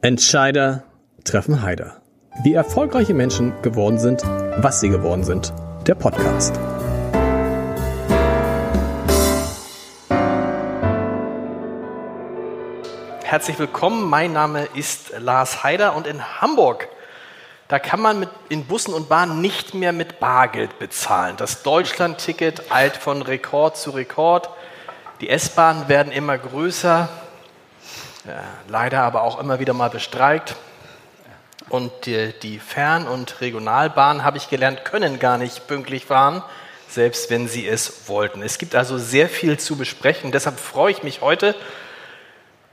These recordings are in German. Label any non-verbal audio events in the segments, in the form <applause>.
Entscheider treffen Heider. Wie erfolgreiche Menschen geworden sind, was sie geworden sind. Der Podcast. Herzlich willkommen, mein Name ist Lars Heider und in Hamburg, da kann man mit, in Bussen und Bahnen nicht mehr mit Bargeld bezahlen. Das Deutschland-Ticket eilt von Rekord zu Rekord. Die S-Bahnen werden immer größer, leider aber auch immer wieder mal bestreikt. Und die, die Fern- und Regionalbahnen, habe ich gelernt, können gar nicht pünktlich fahren, selbst wenn sie es wollten. Es gibt also sehr viel zu besprechen. Deshalb freue ich mich heute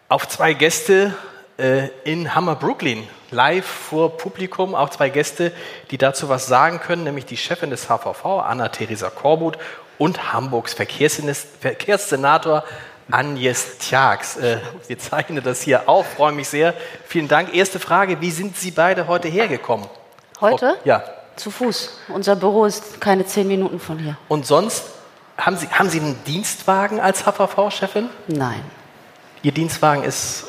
auf zwei Gäste äh, in Hammer Brooklyn, live vor Publikum, auch zwei Gäste, die dazu was sagen können, nämlich die Chefin des HVV, Anna-Theresa Korbut, und Hamburgs Verkehrssenator Agnes Tjax. Äh, wir zeichnen das hier auf, freue mich sehr. Vielen Dank. Erste Frage, wie sind Sie beide heute hergekommen? Heute? Ja. Zu Fuß. Unser Büro ist keine zehn Minuten von hier. Und sonst, haben Sie, haben Sie einen Dienstwagen als HVV-Chefin? Nein. Ihr Dienstwagen ist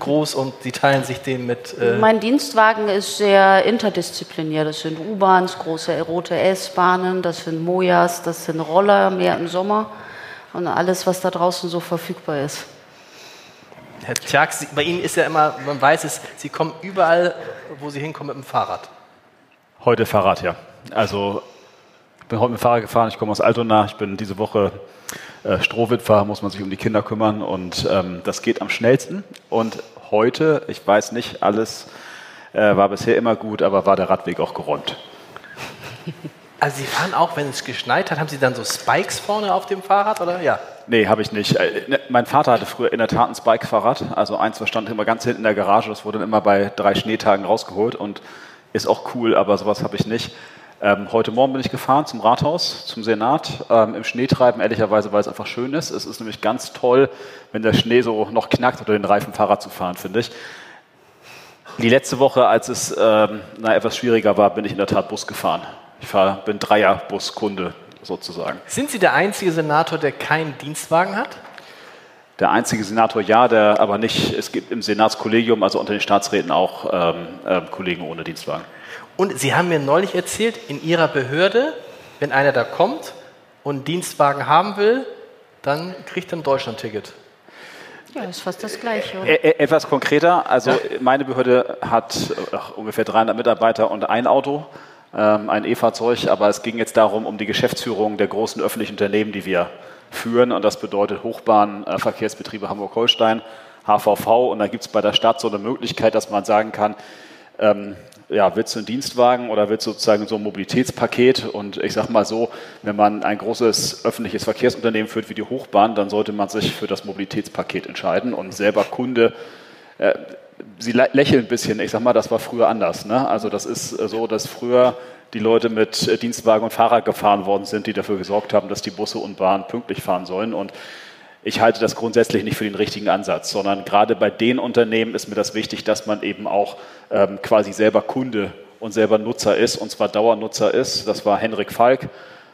groß und Sie teilen sich den mit. Äh mein Dienstwagen ist sehr interdisziplinär. Das sind U-Bahns, große rote S-Bahnen, das sind Mojas, das sind Roller, mehr im Sommer und alles, was da draußen so verfügbar ist. Herr Tjag, bei Ihnen ist ja immer, man weiß es, Sie kommen überall, wo Sie hinkommen, mit dem Fahrrad. Heute Fahrrad, ja. Also ich bin heute mit dem Fahrrad gefahren, ich komme aus Altona, ich bin diese Woche äh, Strohwitwer, muss man sich um die Kinder kümmern und ähm, das geht am schnellsten. Und heute, ich weiß nicht, alles äh, war bisher immer gut, aber war der Radweg auch geräumt. <laughs> Also Sie fahren auch, wenn es geschneit hat, haben Sie dann so Spikes vorne auf dem Fahrrad, oder? Ja. Nee, habe ich nicht. Äh, ne, mein Vater hatte früher in der Tat ein Spike-Fahrrad. Also eins, stand immer ganz hinten in der Garage. Das wurde dann immer bei drei Schneetagen rausgeholt und ist auch cool, aber sowas habe ich nicht. Ähm, heute Morgen bin ich gefahren zum Rathaus, zum Senat, ähm, im Schneetreiben, ehrlicherweise, weil es einfach schön ist. Es ist nämlich ganz toll, wenn der Schnee so noch knackt oder den Reifen Fahrrad zu fahren, finde ich. Die letzte Woche, als es ähm, na, etwas schwieriger war, bin ich in der Tat Bus gefahren. Ich fahr, bin Dreierbuskunde sozusagen. Sind Sie der einzige Senator, der keinen Dienstwagen hat? Der einzige Senator ja, der aber nicht, es gibt im Senatskollegium, also unter den Staatsräten auch ähm, äh, Kollegen ohne Dienstwagen. Und Sie haben mir neulich erzählt, in Ihrer Behörde, wenn einer da kommt und einen Dienstwagen haben will, dann kriegt er ein Deutschlandticket. Ja, ist fast das Gleiche. Oder? E etwas konkreter, also meine Behörde hat ach, ungefähr 300 Mitarbeiter und ein Auto, ein E-Fahrzeug, aber es ging jetzt darum, um die Geschäftsführung der großen öffentlichen Unternehmen, die wir führen und das bedeutet Hochbahn, äh, Hamburg-Holstein, HVV und da gibt es bei der Stadt so eine Möglichkeit, dass man sagen kann, ähm, ja, willst du einen Dienstwagen oder willst du sozusagen so ein Mobilitätspaket? Und ich sage mal so, wenn man ein großes öffentliches Verkehrsunternehmen führt wie die Hochbahn, dann sollte man sich für das Mobilitätspaket entscheiden und selber Kunde. Äh, Sie lächeln ein bisschen. Ich sage mal, das war früher anders. Ne? Also das ist so, dass früher die Leute mit äh, Dienstwagen und Fahrrad gefahren worden sind, die dafür gesorgt haben, dass die Busse und Bahnen pünktlich fahren sollen. Und ich halte das grundsätzlich nicht für den richtigen Ansatz, sondern gerade bei den Unternehmen ist mir das wichtig, dass man eben auch ähm, quasi selber Kunde und selber Nutzer ist, und zwar Dauernutzer ist. Das war Henrik Falk äh,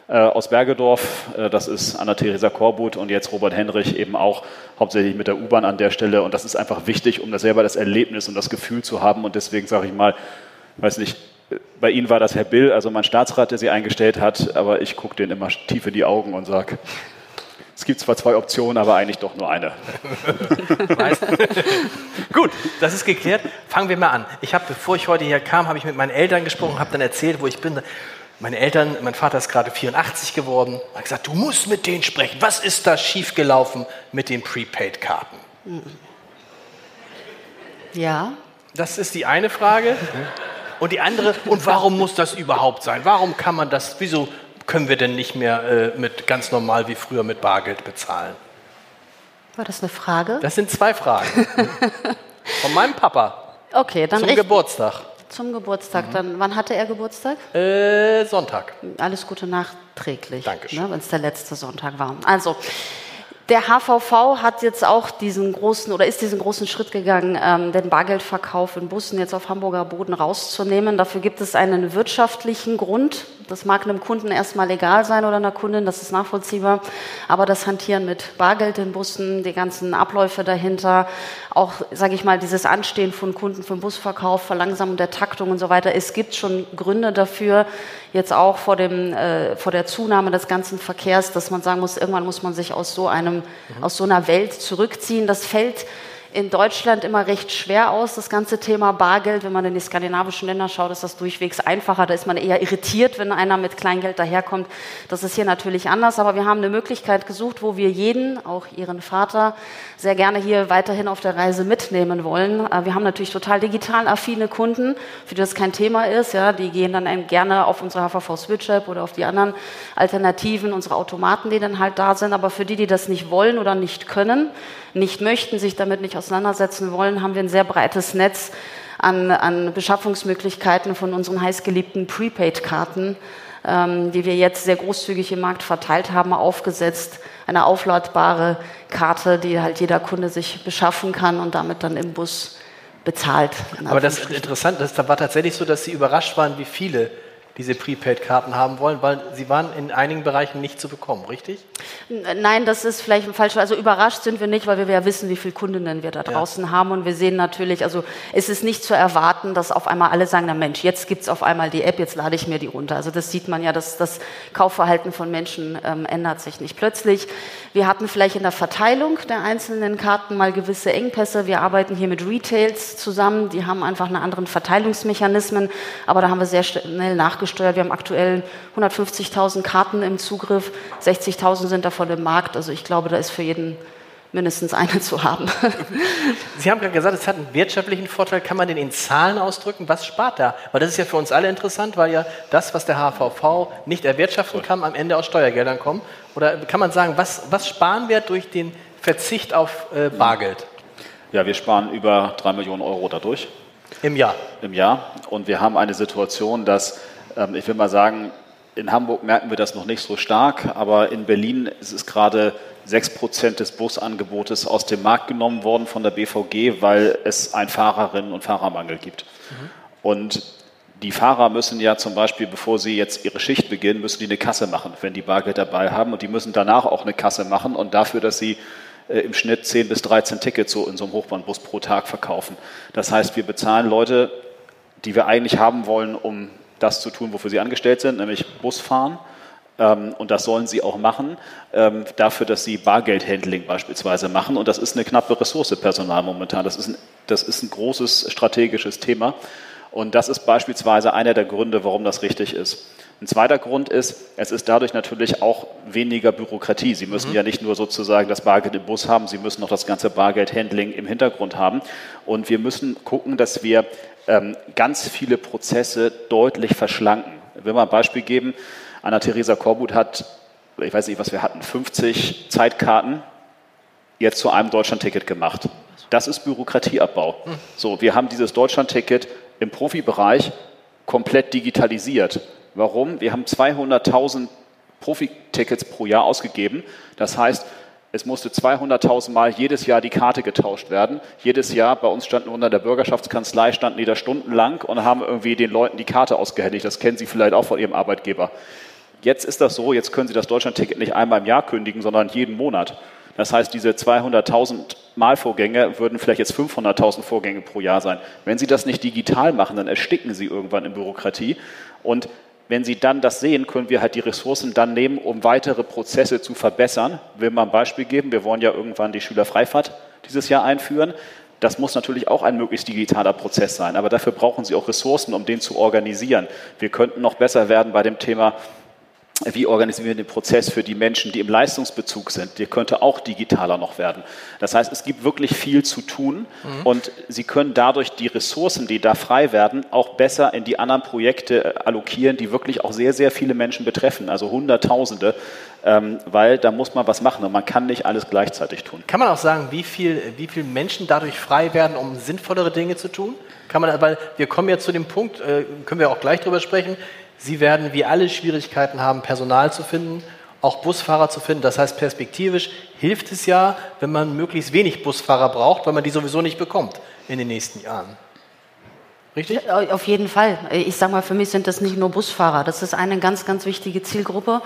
aus Bergedorf, äh, das ist Anna-Theresa Korbut und jetzt Robert Henrich eben auch hauptsächlich mit der U-Bahn an der Stelle. Und das ist einfach wichtig, um da selber das Erlebnis und das Gefühl zu haben. Und deswegen sage ich mal, weiß nicht, bei Ihnen war das Herr Bill, also mein Staatsrat, der Sie eingestellt hat, aber ich gucke den immer tief in die Augen und sage, es gibt zwar zwei Optionen, aber eigentlich doch nur eine. <laughs> Gut, das ist geklärt. Fangen wir mal an. Ich habe, bevor ich heute hier kam, habe ich mit meinen Eltern gesprochen, habe dann erzählt, wo ich bin. Meine Eltern, mein Vater ist gerade 84 geworden, hat gesagt, du musst mit denen sprechen. Was ist da schiefgelaufen mit den Prepaid-Karten? Ja. Das ist die eine Frage. Und die andere, und warum muss das überhaupt sein? Warum kann man das, wieso können wir denn nicht mehr äh, mit ganz normal wie früher mit Bargeld bezahlen? War das eine Frage? Das sind zwei Fragen. <laughs> Von meinem Papa. Okay, dann zum Geburtstag. Zum Geburtstag. Mhm. Dann, wann hatte er Geburtstag? Äh, Sonntag. Alles Gute nachträglich. Dankeschön. Ne, Wenn es der letzte Sonntag war. Also, der HVV hat jetzt auch diesen großen oder ist diesen großen Schritt gegangen, ähm, den Bargeldverkauf in Bussen jetzt auf Hamburger Boden rauszunehmen. Dafür gibt es einen wirtschaftlichen Grund, Das mag einem Kunden erstmal egal sein oder einer Kundin, das ist nachvollziehbar. Aber das Hantieren mit Bargeld in Bussen, die ganzen Abläufe dahinter, auch, sage ich mal, dieses Anstehen von Kunden für den Busverkauf, Verlangsamung der Taktung und so weiter. Es gibt schon Gründe dafür, jetzt auch vor, dem, äh, vor der Zunahme des ganzen Verkehrs, dass man sagen muss, irgendwann muss man sich aus so, einem, mhm. aus so einer Welt zurückziehen. Das fällt in Deutschland immer recht schwer aus, das ganze Thema Bargeld. Wenn man in die skandinavischen Länder schaut, ist das durchwegs einfacher. Da ist man eher irritiert, wenn einer mit Kleingeld daherkommt. Das ist hier natürlich anders, aber wir haben eine Möglichkeit gesucht, wo wir jeden, auch Ihren Vater, sehr gerne hier weiterhin auf der Reise mitnehmen wollen. Äh, wir haben natürlich total digital affine Kunden, für die das kein Thema ist. Ja, die gehen dann gerne auf unsere HVV Switch App oder auf die anderen Alternativen, unsere Automaten, die dann halt da sind. Aber für die, die das nicht wollen oder nicht können, nicht möchten, sich damit nicht auseinandersetzen wollen, haben wir ein sehr breites Netz an, an Beschaffungsmöglichkeiten von unseren heißgeliebten Prepaid-Karten, ähm, die wir jetzt sehr großzügig im Markt verteilt haben, aufgesetzt. Eine aufladbare Karte, die halt jeder Kunde sich beschaffen kann und damit dann im Bus bezahlt. Aber das ist interessant, das war tatsächlich so, dass Sie überrascht waren, wie viele diese Prepaid-Karten haben wollen, weil sie waren in einigen Bereichen nicht zu bekommen, richtig? Nein, das ist vielleicht ein falscher. Also überrascht sind wir nicht, weil wir ja wissen, wie viele Kundinnen wir da draußen ja. haben und wir sehen natürlich, also es ist nicht zu erwarten, dass auf einmal alle sagen, na Mensch, jetzt gibt es auf einmal die App, jetzt lade ich mir die runter. Also das sieht man ja, dass das Kaufverhalten von Menschen ähm, ändert sich nicht plötzlich. Wir hatten vielleicht in der Verteilung der einzelnen Karten mal gewisse Engpässe. Wir arbeiten hier mit Retails zusammen, die haben einfach einen anderen Verteilungsmechanismen, aber da haben wir sehr schnell nachgesteuert. Wir haben aktuell 150.000 Karten im Zugriff, 60.000 sind davon im Markt. Also ich glaube, da ist für jeden mindestens eine zu haben. <laughs> Sie haben gerade gesagt, es hat einen wirtschaftlichen Vorteil. Kann man den in Zahlen ausdrücken? Was spart da? Weil das ist ja für uns alle interessant, weil ja das, was der HVV nicht erwirtschaften kann, am Ende aus Steuergeldern kommt. Oder kann man sagen, was, was sparen wir durch den Verzicht auf äh, Bargeld? Ja, wir sparen über drei Millionen Euro dadurch. Im Jahr? Im Jahr. Und wir haben eine Situation, dass, ähm, ich will mal sagen, in Hamburg merken wir das noch nicht so stark, aber in Berlin ist es gerade 6% des Busangebotes aus dem Markt genommen worden von der BVG, weil es einen Fahrerinnen- und Fahrermangel gibt. Mhm. Und die Fahrer müssen ja zum Beispiel, bevor sie jetzt ihre Schicht beginnen, müssen die eine Kasse machen, wenn die Bargeld dabei haben. Und die müssen danach auch eine Kasse machen und dafür, dass sie äh, im Schnitt 10 bis 13 Tickets so in so einem Hochbahnbus pro Tag verkaufen. Das heißt, wir bezahlen Leute, die wir eigentlich haben wollen, um das zu tun, wofür sie angestellt sind, nämlich Bus fahren. Ähm, und das sollen sie auch machen, ähm, dafür, dass sie Bargeldhandling beispielsweise machen. Und das ist eine knappe Ressource Personal momentan. Das ist ein, das ist ein großes strategisches Thema. Und das ist beispielsweise einer der Gründe, warum das richtig ist. Ein zweiter Grund ist, es ist dadurch natürlich auch weniger Bürokratie. Sie müssen mhm. ja nicht nur sozusagen das Bargeld im Bus haben, Sie müssen noch das ganze Bargeldhandling im Hintergrund haben. Und wir müssen gucken, dass wir ähm, ganz viele Prozesse deutlich verschlanken. Ich will mal ein Beispiel geben. Anna-Theresa Korbut hat, ich weiß nicht, was wir hatten, 50 Zeitkarten jetzt zu einem Deutschlandticket gemacht. Das ist Bürokratieabbau. So, wir haben dieses Deutschlandticket im Profibereich komplett digitalisiert. Warum? Wir haben 200.000 Profitickets pro Jahr ausgegeben. Das heißt, es musste 200.000 Mal jedes Jahr die Karte getauscht werden. Jedes Jahr, bei uns standen unter der Bürgerschaftskanzlei, standen die da stundenlang und haben irgendwie den Leuten die Karte ausgehändigt. Das kennen Sie vielleicht auch von Ihrem Arbeitgeber. Jetzt ist das so, jetzt können Sie das Deutschlandticket nicht einmal im Jahr kündigen, sondern jeden Monat. Das heißt, diese 200.000 Malvorgänge würden vielleicht jetzt 500.000 Vorgänge pro Jahr sein. Wenn Sie das nicht digital machen, dann ersticken Sie irgendwann in Bürokratie. Und wenn Sie dann das sehen, können wir halt die Ressourcen dann nehmen, um weitere Prozesse zu verbessern. Ich will mal ein Beispiel geben. Wir wollen ja irgendwann die Schülerfreifahrt dieses Jahr einführen. Das muss natürlich auch ein möglichst digitaler Prozess sein. Aber dafür brauchen Sie auch Ressourcen, um den zu organisieren. Wir könnten noch besser werden bei dem Thema wie organisieren wir den Prozess für die Menschen, die im Leistungsbezug sind? Der könnte auch digitaler noch werden. Das heißt, es gibt wirklich viel zu tun mhm. und Sie können dadurch die Ressourcen, die da frei werden, auch besser in die anderen Projekte äh, allokieren, die wirklich auch sehr, sehr viele Menschen betreffen, also Hunderttausende, ähm, weil da muss man was machen und man kann nicht alles gleichzeitig tun. Kann man auch sagen, wie viel, wie viel Menschen dadurch frei werden, um sinnvollere Dinge zu tun? Kann man, weil wir kommen ja zu dem Punkt, äh, können wir auch gleich drüber sprechen, Sie werden wie alle Schwierigkeiten haben, Personal zu finden, auch Busfahrer zu finden. Das heißt, perspektivisch hilft es ja, wenn man möglichst wenig Busfahrer braucht, weil man die sowieso nicht bekommt in den nächsten Jahren. Richtig? Auf jeden Fall. Ich sage mal, für mich sind das nicht nur Busfahrer. Das ist eine ganz, ganz wichtige Zielgruppe.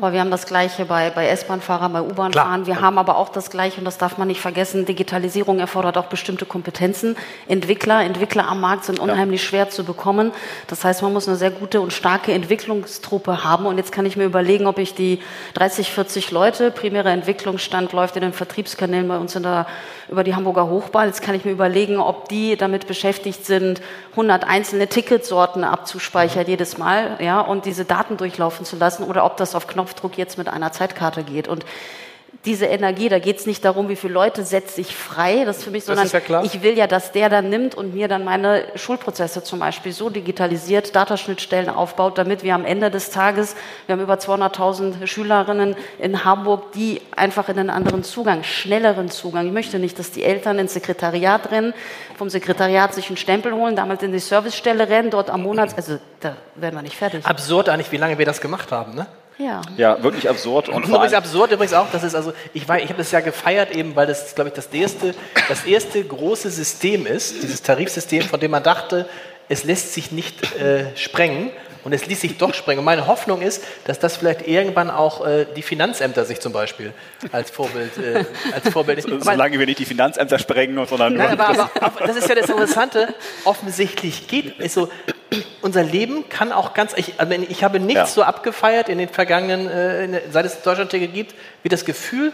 Aber wir haben das Gleiche bei, bei S-Bahn-Fahrern, bei U-Bahn-Fahrern. Wir haben aber auch das Gleiche, und das darf man nicht vergessen, Digitalisierung erfordert auch bestimmte Kompetenzen. Entwickler, Entwickler am Markt sind unheimlich ja. schwer zu bekommen. Das heißt, man muss eine sehr gute und starke Entwicklungstruppe haben. Und jetzt kann ich mir überlegen, ob ich die 30, 40 Leute, primäre Entwicklungsstand läuft in den Vertriebskanälen bei uns in der, über die Hamburger Hochbahn. Jetzt kann ich mir überlegen, ob die damit beschäftigt sind, 100 einzelne Ticketsorten abzuspeichern jedes Mal, ja, und diese Daten durchlaufen zu lassen oder ob das auf Knopfdruck jetzt mit einer Zeitkarte geht. Und diese Energie, da geht es nicht darum, wie viele Leute setze ich frei, das ist für mich, sondern ja ich will ja, dass der dann nimmt und mir dann meine Schulprozesse zum Beispiel so digitalisiert, Dataschnittstellen aufbaut, damit wir am Ende des Tages, wir haben über 200.000 Schülerinnen in Hamburg, die einfach in einen anderen Zugang, schnelleren Zugang. Ich möchte nicht, dass die Eltern ins Sekretariat rennen, vom Sekretariat sich einen Stempel holen, damit in die Servicestelle rennen, dort am Monat, also da werden wir nicht fertig. Absurd eigentlich, wie lange wir das gemacht haben, ne? Ja. ja, wirklich absurd. Und übrigens absurd übrigens auch, das ist also, ich, ich habe das ja gefeiert eben, weil das, glaube ich, das erste, das erste große System ist, dieses Tarifsystem, von dem man dachte, es lässt sich nicht äh, sprengen und es ließ sich doch sprengen. Und meine Hoffnung ist, dass das vielleicht irgendwann auch äh, die Finanzämter sich zum Beispiel als Vorbild, äh, als Vorbild <laughs> so, Solange wir nicht die Finanzämter sprengen, sondern Nein, aber, aber, das ist ja das Interessante. Offensichtlich geht es so. Unser Leben kann auch ganz. Ich, also ich habe nichts ja. so abgefeiert in den vergangenen, äh, seit es Deutschland-Ticket gibt, wie das Gefühl,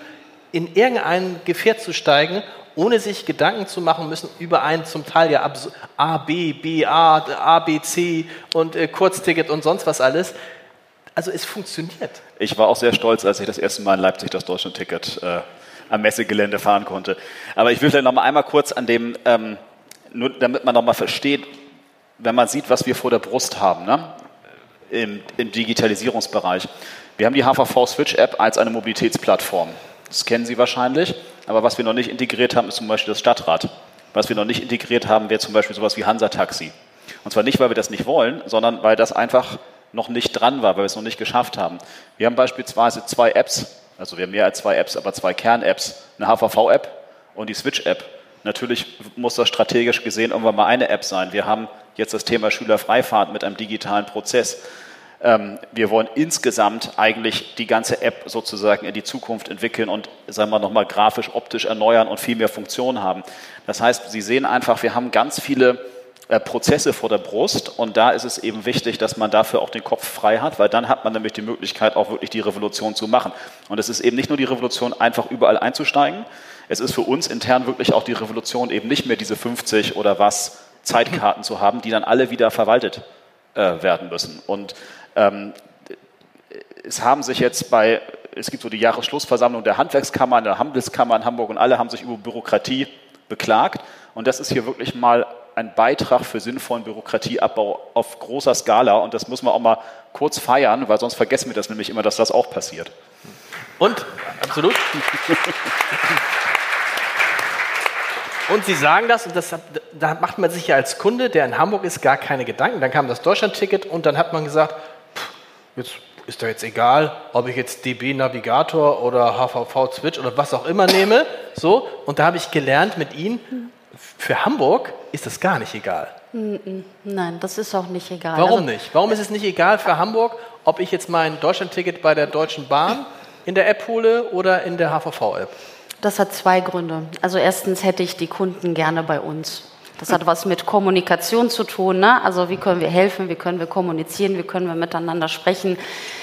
in irgendein Gefährt zu steigen ohne sich Gedanken zu machen müssen über ein zum Teil ja A, B, B, A, A, B, C und äh, Kurzticket und sonst was alles. Also es funktioniert. Ich war auch sehr stolz, als ich das erste Mal in Leipzig das Deutschland-Ticket äh, am Messegelände fahren konnte. Aber ich will vielleicht noch mal einmal kurz an dem, ähm, nur damit man noch mal versteht, wenn man sieht, was wir vor der Brust haben, ne? Im, im Digitalisierungsbereich. Wir haben die HVV Switch App als eine Mobilitätsplattform. Das kennen Sie wahrscheinlich. Aber was wir noch nicht integriert haben, ist zum Beispiel das Stadtrad. Was wir noch nicht integriert haben, wäre zum Beispiel sowas wie Hansa-Taxi. Und zwar nicht, weil wir das nicht wollen, sondern weil das einfach noch nicht dran war, weil wir es noch nicht geschafft haben. Wir haben beispielsweise zwei Apps, also wir haben mehr als zwei Apps, aber zwei Kern-Apps, eine HVV-App und die Switch-App. Natürlich muss das strategisch gesehen irgendwann mal eine App sein. Wir haben jetzt das Thema Schülerfreifahrt mit einem digitalen Prozess. Ähm, wir wollen insgesamt eigentlich die ganze App sozusagen in die Zukunft entwickeln und, sagen wir nochmal, grafisch, optisch erneuern und viel mehr Funktionen haben. Das heißt, Sie sehen einfach, wir haben ganz viele äh, Prozesse vor der Brust und da ist es eben wichtig, dass man dafür auch den Kopf frei hat, weil dann hat man nämlich die Möglichkeit, auch wirklich die Revolution zu machen. Und es ist eben nicht nur die Revolution, einfach überall einzusteigen. Es ist für uns intern wirklich auch die Revolution, eben nicht mehr diese 50 oder was Zeitkarten zu haben, die dann alle wieder verwaltet äh, werden müssen. Und es haben sich jetzt bei, es gibt so die Jahresschlussversammlung der Handwerkskammer, der Handelskammer in Hamburg und alle haben sich über Bürokratie beklagt. Und das ist hier wirklich mal ein Beitrag für sinnvollen Bürokratieabbau auf großer Skala. Und das muss man auch mal kurz feiern, weil sonst vergessen wir das nämlich immer, dass das auch passiert. Und, absolut. Und Sie sagen das, und das, da macht man sich ja als Kunde, der in Hamburg ist, gar keine Gedanken. Dann kam das Deutschlandticket und dann hat man gesagt, jetzt ist doch jetzt egal, ob ich jetzt DB Navigator oder HVV Switch oder was auch immer nehme. So, und da habe ich gelernt mit Ihnen, für Hamburg ist das gar nicht egal. Nein, das ist auch nicht egal. Warum also, nicht? Warum ist es nicht egal für Hamburg, ob ich jetzt mein Deutschlandticket bei der Deutschen Bahn in der App hole oder in der HVV-App? Das hat zwei Gründe. Also erstens hätte ich die Kunden gerne bei uns. Das hat was mit Kommunikation zu tun. Ne? Also wie können wir helfen, wie können wir kommunizieren, wie können wir miteinander sprechen,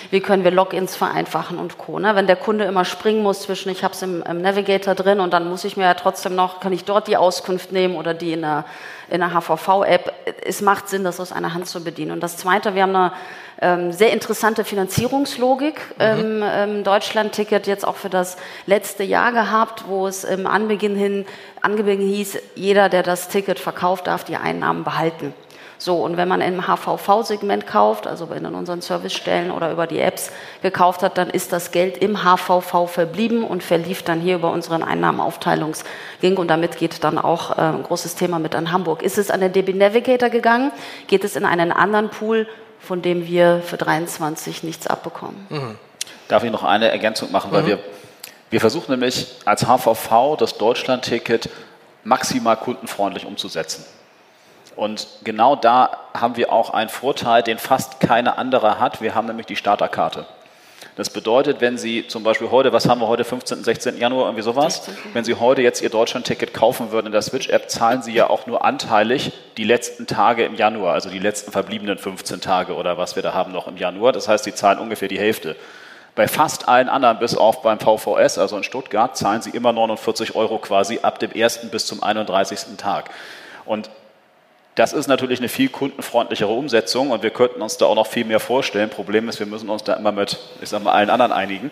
wie können wir Logins vereinfachen und Co. Ne? Wenn der Kunde immer springen muss zwischen, ich habe es im, im, Navigator drin und dann muss ich mir ja trotzdem noch, kann ich dort die Auskunft nehmen oder die in der, in der HVV-App. Es macht Sinn, das aus einer Hand zu bedienen. Und das Zweite, wir haben eine ähm, sehr interessante Finanzierungslogik im mhm. ähm, ähm, Deutschland-Ticket jetzt auch für das letzte Jahr gehabt, wo es im Anbeginn hin, Anbeginn hieß, jeder, der das Ticket verkauft, darf die Einnahmen behalten. So, und wenn man im HVV-Segment kauft, also in unseren Servicestellen oder über die Apps gekauft hat, dann ist das Geld im HVV verblieben und verlief dann hier über unseren Einnahmenaufteilungsging. Und damit geht dann auch äh, ein großes Thema mit an Hamburg. Ist es an den DB Navigator gegangen? Geht es in einen anderen Pool? von dem wir für 23 nichts abbekommen. Mhm. Darf ich noch eine Ergänzung machen, weil mhm. wir, wir versuchen nämlich als HVV das Deutschland-Ticket maximal kundenfreundlich umzusetzen. Und genau da haben wir auch einen Vorteil, den fast keine andere hat. Wir haben nämlich die Starterkarte. Das bedeutet, wenn Sie zum Beispiel heute, was haben wir heute, 15., 16. Januar, irgendwie sowas, wenn Sie heute jetzt Ihr Deutschland-Ticket kaufen würden in der Switch-App, zahlen Sie ja auch nur anteilig die letzten Tage im Januar, also die letzten verbliebenen 15 Tage oder was wir da haben noch im Januar. Das heißt, Sie zahlen ungefähr die Hälfte. Bei fast allen anderen, bis auf beim VVS, also in Stuttgart, zahlen Sie immer 49 Euro quasi ab dem 1. bis zum 31. Tag. Und das ist natürlich eine viel kundenfreundlichere Umsetzung und wir könnten uns da auch noch viel mehr vorstellen. Problem ist, wir müssen uns da immer mit, ich sag mal, allen anderen einigen.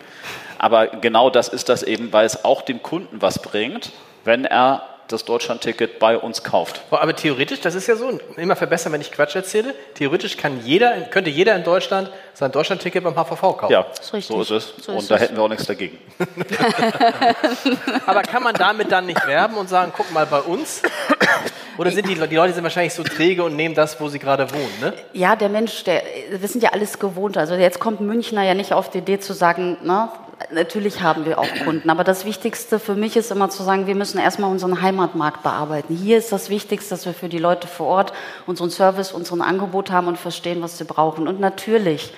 Aber genau das ist das eben, weil es auch dem Kunden was bringt, wenn er das Deutschland-Ticket bei uns kauft. Aber theoretisch, das ist ja so, immer verbessern, wenn ich Quatsch erzähle, theoretisch kann jeder, könnte jeder in Deutschland sein Deutschland-Ticket beim HVV kaufen. Ja, ist so ist es. So und ist da es. hätten wir auch nichts dagegen. <laughs> Aber kann man damit dann nicht werben und sagen, guck mal bei uns? Oder sind die, die Leute sind wahrscheinlich so träge und nehmen das, wo sie gerade wohnen, ne? Ja, der Mensch, der, wir sind ja alles gewohnt. Also jetzt kommt Münchner ja nicht auf die Idee zu sagen, ne, natürlich haben wir auch Kunden, aber das Wichtigste für mich ist immer zu sagen, wir müssen erstmal unseren Heimatmarkt bearbeiten. Hier ist das Wichtigste, dass wir für die Leute vor Ort unseren Service, unseren Angebot haben und verstehen, was sie brauchen. Und natürlich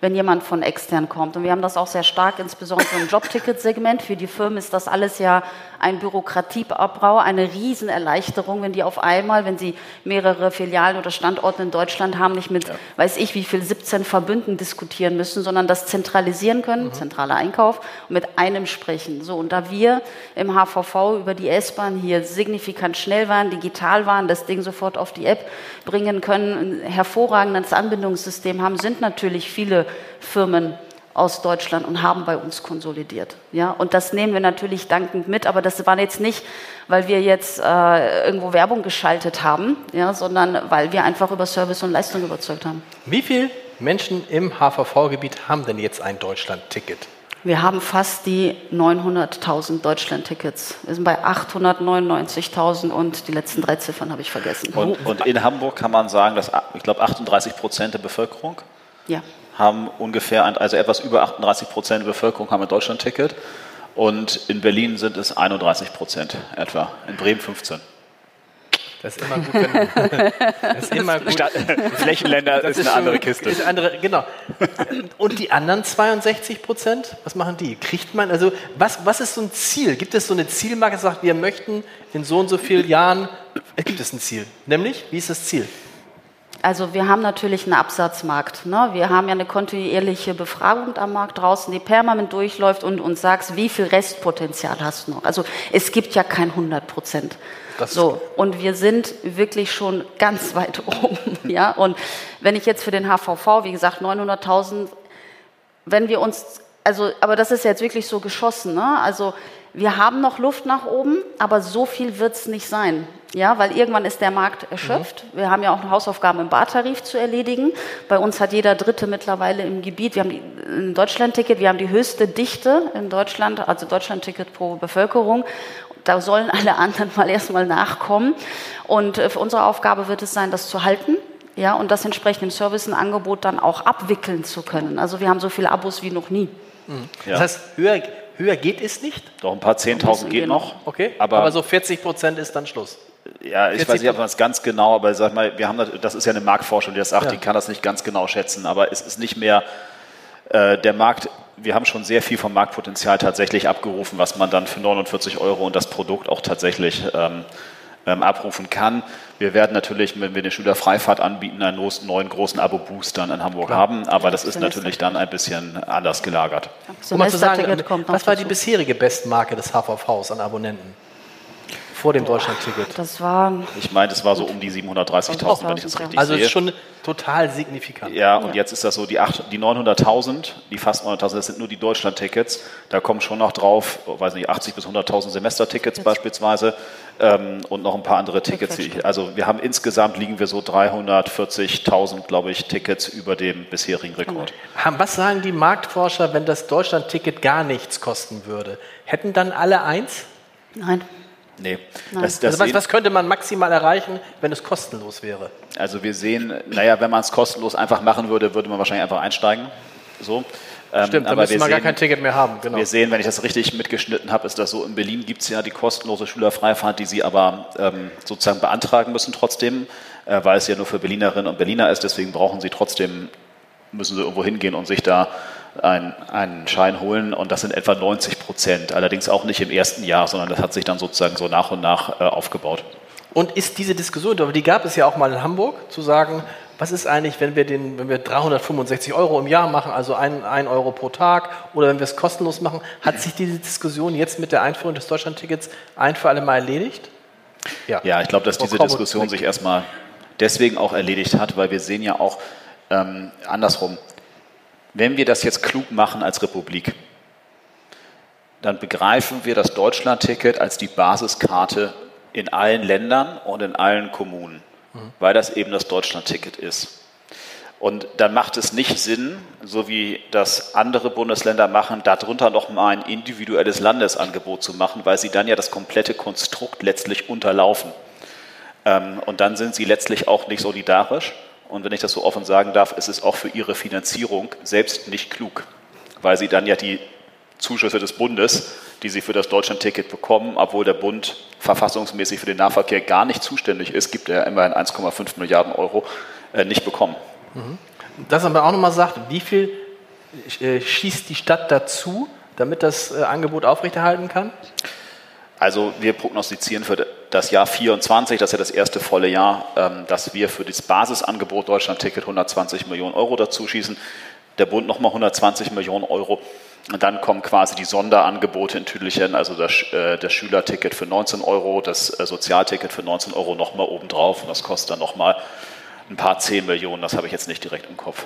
wenn jemand von extern kommt. Und wir haben das auch sehr stark, insbesondere im Jobticket-Segment. Für die Firmen ist das alles ja ein Bürokratieabbau, eine Riesenerleichterung, wenn die auf einmal, wenn sie mehrere Filialen oder Standorte in Deutschland haben, nicht mit, ja. weiß ich, wie viel 17 Verbünden diskutieren müssen, sondern das zentralisieren können, mhm. zentraler Einkauf, mit einem sprechen. So, und da wir im HVV über die S-Bahn hier signifikant schnell waren, digital waren, das Ding sofort auf die App bringen können, ein hervorragendes Anbindungssystem haben, sind natürlich viele Firmen aus Deutschland und haben bei uns konsolidiert. Ja, und das nehmen wir natürlich dankend mit, aber das war jetzt nicht, weil wir jetzt äh, irgendwo Werbung geschaltet haben, ja, sondern weil wir einfach über Service und Leistung überzeugt haben. Wie viele Menschen im HVV-Gebiet haben denn jetzt ein Deutschland-Ticket? Wir haben fast die 900.000 Deutschland-Tickets. Wir sind bei 899.000 und die letzten drei Ziffern habe ich vergessen. Und, und in Hamburg kann man sagen, dass ich glaube 38 Prozent der Bevölkerung ja haben ungefähr, also etwas über 38 Prozent der Bevölkerung haben ein Deutschland-Ticket und in Berlin sind es 31 Prozent etwa, in Bremen 15. Das ist immer gut. Wenn, <laughs> das ist immer gut. Stadt, Flächenländer das ist, ist eine andere Kiste. Ist andere, genau. Und die anderen 62 Prozent, was machen die? Kriegt man, also was, was ist so ein Ziel? Gibt es so eine Zielmarke, die sagt, wir möchten in so und so vielen Jahren, gibt es ein Ziel? Nämlich, wie ist das Ziel? Also wir haben natürlich einen Absatzmarkt. Ne? Wir haben ja eine kontinuierliche Befragung am Markt draußen, die permanent durchläuft und uns sagt, wie viel Restpotenzial hast du noch. Also es gibt ja kein 100 Prozent. So, und wir sind wirklich schon ganz <laughs> weit oben. Ja? Und wenn ich jetzt für den HVV, wie gesagt, 900.000, wenn wir uns, also, aber das ist jetzt wirklich so geschossen. Ne? Also wir haben noch Luft nach oben, aber so viel wird es nicht sein. Ja, weil irgendwann ist der Markt erschöpft. Mhm. Wir haben ja auch Hausaufgaben im Bartarif zu erledigen. Bei uns hat jeder Dritte mittlerweile im Gebiet, wir haben die, ein Deutschlandticket, wir haben die höchste Dichte in Deutschland, also Deutschlandticket pro Bevölkerung. Da sollen alle anderen <laughs> mal erstmal nachkommen. Und äh, für unsere Aufgabe wird es sein, das zu halten. Ja, und das entsprechend im Service ein Angebot dann auch abwickeln zu können. Also wir haben so viele Abos wie noch nie. Mhm. Ja. Das heißt, höher, höher geht es nicht? Doch, ein paar 10.000 geht noch. Okay, aber, aber so 40 Prozent ist dann Schluss. Ja, ich weiß nicht, ob man es ganz genau, aber sag mal, wir haben das, das ist ja eine Marktforschung, die das sagt, ja. die kann das nicht ganz genau schätzen, aber es ist nicht mehr äh, der Markt. Wir haben schon sehr viel vom Marktpotenzial tatsächlich abgerufen, was man dann für 49 Euro und das Produkt auch tatsächlich ähm, ähm, abrufen kann. Wir werden natürlich, wenn wir den Schülerfreifahrt anbieten, einen neuen großen Abo-Boost dann in Hamburg Klar. haben, aber das ist natürlich dann ein bisschen anders gelagert. Um mal zu sagen, was war die bisherige Bestmarke des HVVs an Abonnenten? Vor dem Deutschland-Ticket? Das war. Ich meine, das war so um die 730.000, wenn ich das richtig also sehe. Also ist schon total signifikant. Ja, und ja. jetzt ist das so, die, die 900.000, die fast 900.000, das sind nur die Deutschland-Tickets. Da kommen schon noch drauf, weiß nicht, 80 bis 100.000 Semestertickets beispielsweise ähm, und noch ein paar andere Tickets. Also wir haben insgesamt liegen wir so 340.000, glaube ich, Tickets über dem bisherigen Rekord. Was sagen die Marktforscher, wenn das Deutschland-Ticket gar nichts kosten würde? Hätten dann alle eins? Nein. Nee. Das, das also was, was, könnte man maximal erreichen, wenn es kostenlos wäre? Also wir sehen, naja, wenn man es kostenlos einfach machen würde, würde man wahrscheinlich einfach einsteigen. So. Ähm, Stimmt, da müssen wir gar kein Ticket mehr haben. Genau. Wir sehen, wenn ich das richtig mitgeschnitten habe, ist das so, in Berlin gibt es ja die kostenlose Schülerfreifahrt, die Sie aber ähm, sozusagen beantragen müssen trotzdem, äh, weil es ja nur für Berlinerinnen und Berliner ist. Deswegen brauchen Sie trotzdem, müssen Sie irgendwo hingehen und sich da ein, einen Schein holen und das sind etwa 90 Prozent. Allerdings auch nicht im ersten Jahr, sondern das hat sich dann sozusagen so nach und nach äh, aufgebaut. Und ist diese Diskussion, die gab es ja auch mal in Hamburg, zu sagen, was ist eigentlich, wenn wir, den, wenn wir 365 Euro im Jahr machen, also 1 Euro pro Tag, oder wenn wir es kostenlos machen, hat sich diese Diskussion jetzt mit der Einführung des Deutschlandtickets ein für alle Mal erledigt? Ja, ja ich glaube, dass diese Diskussion sich erstmal deswegen auch erledigt hat, weil wir sehen ja auch ähm, andersrum, wenn wir das jetzt klug machen als Republik, dann begreifen wir das Deutschlandticket als die Basiskarte in allen Ländern und in allen Kommunen weil das eben das Deutschlandticket ist. Und dann macht es nicht Sinn, so wie das andere Bundesländer machen, darunter noch mal ein individuelles Landesangebot zu machen, weil sie dann ja das komplette Konstrukt letztlich unterlaufen. Ähm, und dann sind sie letztlich auch nicht solidarisch. Und wenn ich das so offen sagen darf, ist es auch für ihre Finanzierung selbst nicht klug, weil sie dann ja die Zuschüsse des Bundes, die sie für das Deutschlandticket bekommen, obwohl der Bund verfassungsmäßig für den Nahverkehr gar nicht zuständig ist, gibt er immerhin 1,5 Milliarden Euro äh, nicht bekommen. Mhm. Dass man auch nochmal sagt, wie viel äh, schießt die Stadt dazu, damit das äh, Angebot aufrechterhalten kann? Also wir prognostizieren für das Jahr 24, das ist ja das erste volle Jahr, ähm, dass wir für das Basisangebot Deutschlandticket 120 Millionen Euro dazu schießen. Der Bund nochmal 120 Millionen Euro. Und dann kommen quasi die Sonderangebote in Tüdelchen, also das, äh, das Schülerticket für 19 Euro, das äh, Sozialticket für 19 Euro nochmal obendrauf und das kostet dann nochmal ein paar 10 Millionen, das habe ich jetzt nicht direkt im Kopf.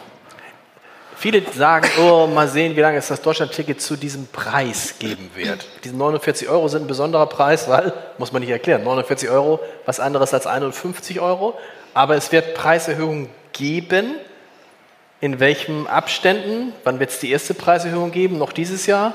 Viele sagen, oh, mal sehen, wie lange es das Deutschlandticket zu diesem Preis geben wird. Diese 49 Euro sind ein besonderer Preis, weil, muss man nicht erklären, 49 Euro, was anderes als 51 Euro. Aber es wird Preiserhöhungen geben, in welchen Abständen? Wann wird es die erste Preiserhöhung geben? Noch dieses Jahr?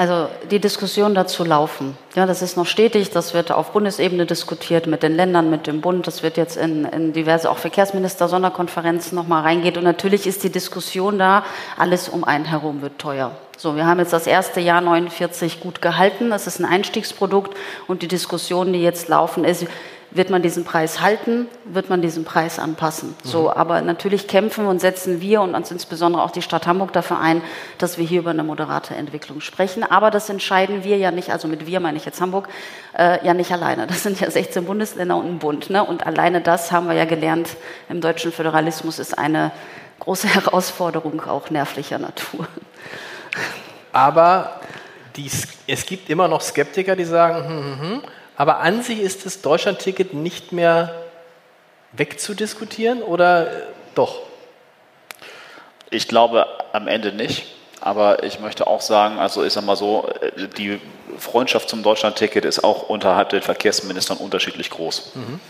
Also die Diskussionen dazu laufen. Ja, das ist noch stetig. Das wird auf Bundesebene diskutiert mit den Ländern, mit dem Bund. Das wird jetzt in, in diverse auch Verkehrsminister-Sonderkonferenzen nochmal reingehen. Und natürlich ist die Diskussion da, alles um einen herum wird teuer. So, wir haben jetzt das erste Jahr 49 gut gehalten. Das ist ein Einstiegsprodukt. Und die Diskussionen, die jetzt laufen, ist, wird man diesen Preis halten, wird man diesen Preis anpassen. Mhm. So, aber natürlich kämpfen und setzen wir und uns insbesondere auch die Stadt Hamburg dafür ein, dass wir hier über eine moderate Entwicklung sprechen. Aber das entscheiden wir ja nicht, also mit wir meine ich jetzt Hamburg, äh, ja nicht alleine. Das sind ja 16 Bundesländer und ein Bund. Ne? Und alleine das haben wir ja gelernt im deutschen Föderalismus ist eine große <laughs> Herausforderung, auch nervlicher Natur. Aber die, es gibt immer noch Skeptiker, die sagen, hm, hm, hm, aber an sich ist das Deutschlandticket nicht mehr wegzudiskutieren oder äh, doch? Ich glaube am Ende nicht. Aber ich möchte auch sagen, also ich sage mal so, äh, die Freundschaft zum Deutschlandticket ist auch unterhalb der Verkehrsministern unterschiedlich groß. Mhm.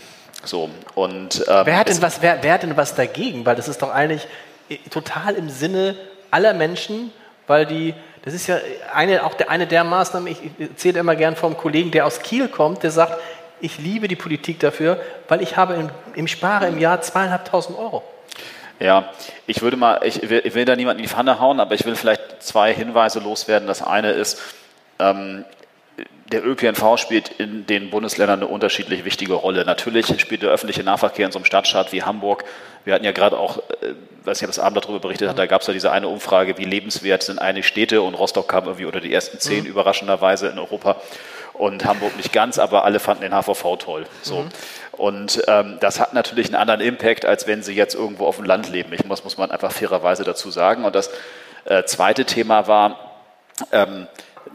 So, und, ähm, wer, hat denn was, wer, wer hat denn was dagegen? Weil das ist doch eigentlich äh, total im Sinne aller Menschen, weil die das ist ja eine, auch der, eine der Maßnahmen, ich erzähle immer gern vom Kollegen, der aus Kiel kommt, der sagt, ich liebe die Politik dafür, weil ich habe im, im Spare im Jahr zweieinhalbtausend Euro. Ja, ich würde mal, ich will, ich will, da niemanden in die Pfanne hauen, aber ich will vielleicht zwei Hinweise loswerden. Das eine ist, ähm, der ÖPNV spielt in den Bundesländern eine unterschiedlich wichtige Rolle. Natürlich spielt der öffentliche Nahverkehr in so einem Stadtstaat wie Hamburg. Wir hatten ja gerade auch, weiß ich, das Abend darüber berichtet hat, da gab es ja diese eine Umfrage, wie lebenswert sind einige Städte und Rostock kam irgendwie unter die ersten zehn mhm. überraschenderweise in Europa und Hamburg nicht ganz, aber alle fanden den HVV toll. So. Mhm. Und ähm, das hat natürlich einen anderen Impact, als wenn sie jetzt irgendwo auf dem Land leben. Ich muss, muss man einfach fairerweise dazu sagen. Und das äh, zweite Thema war, ähm,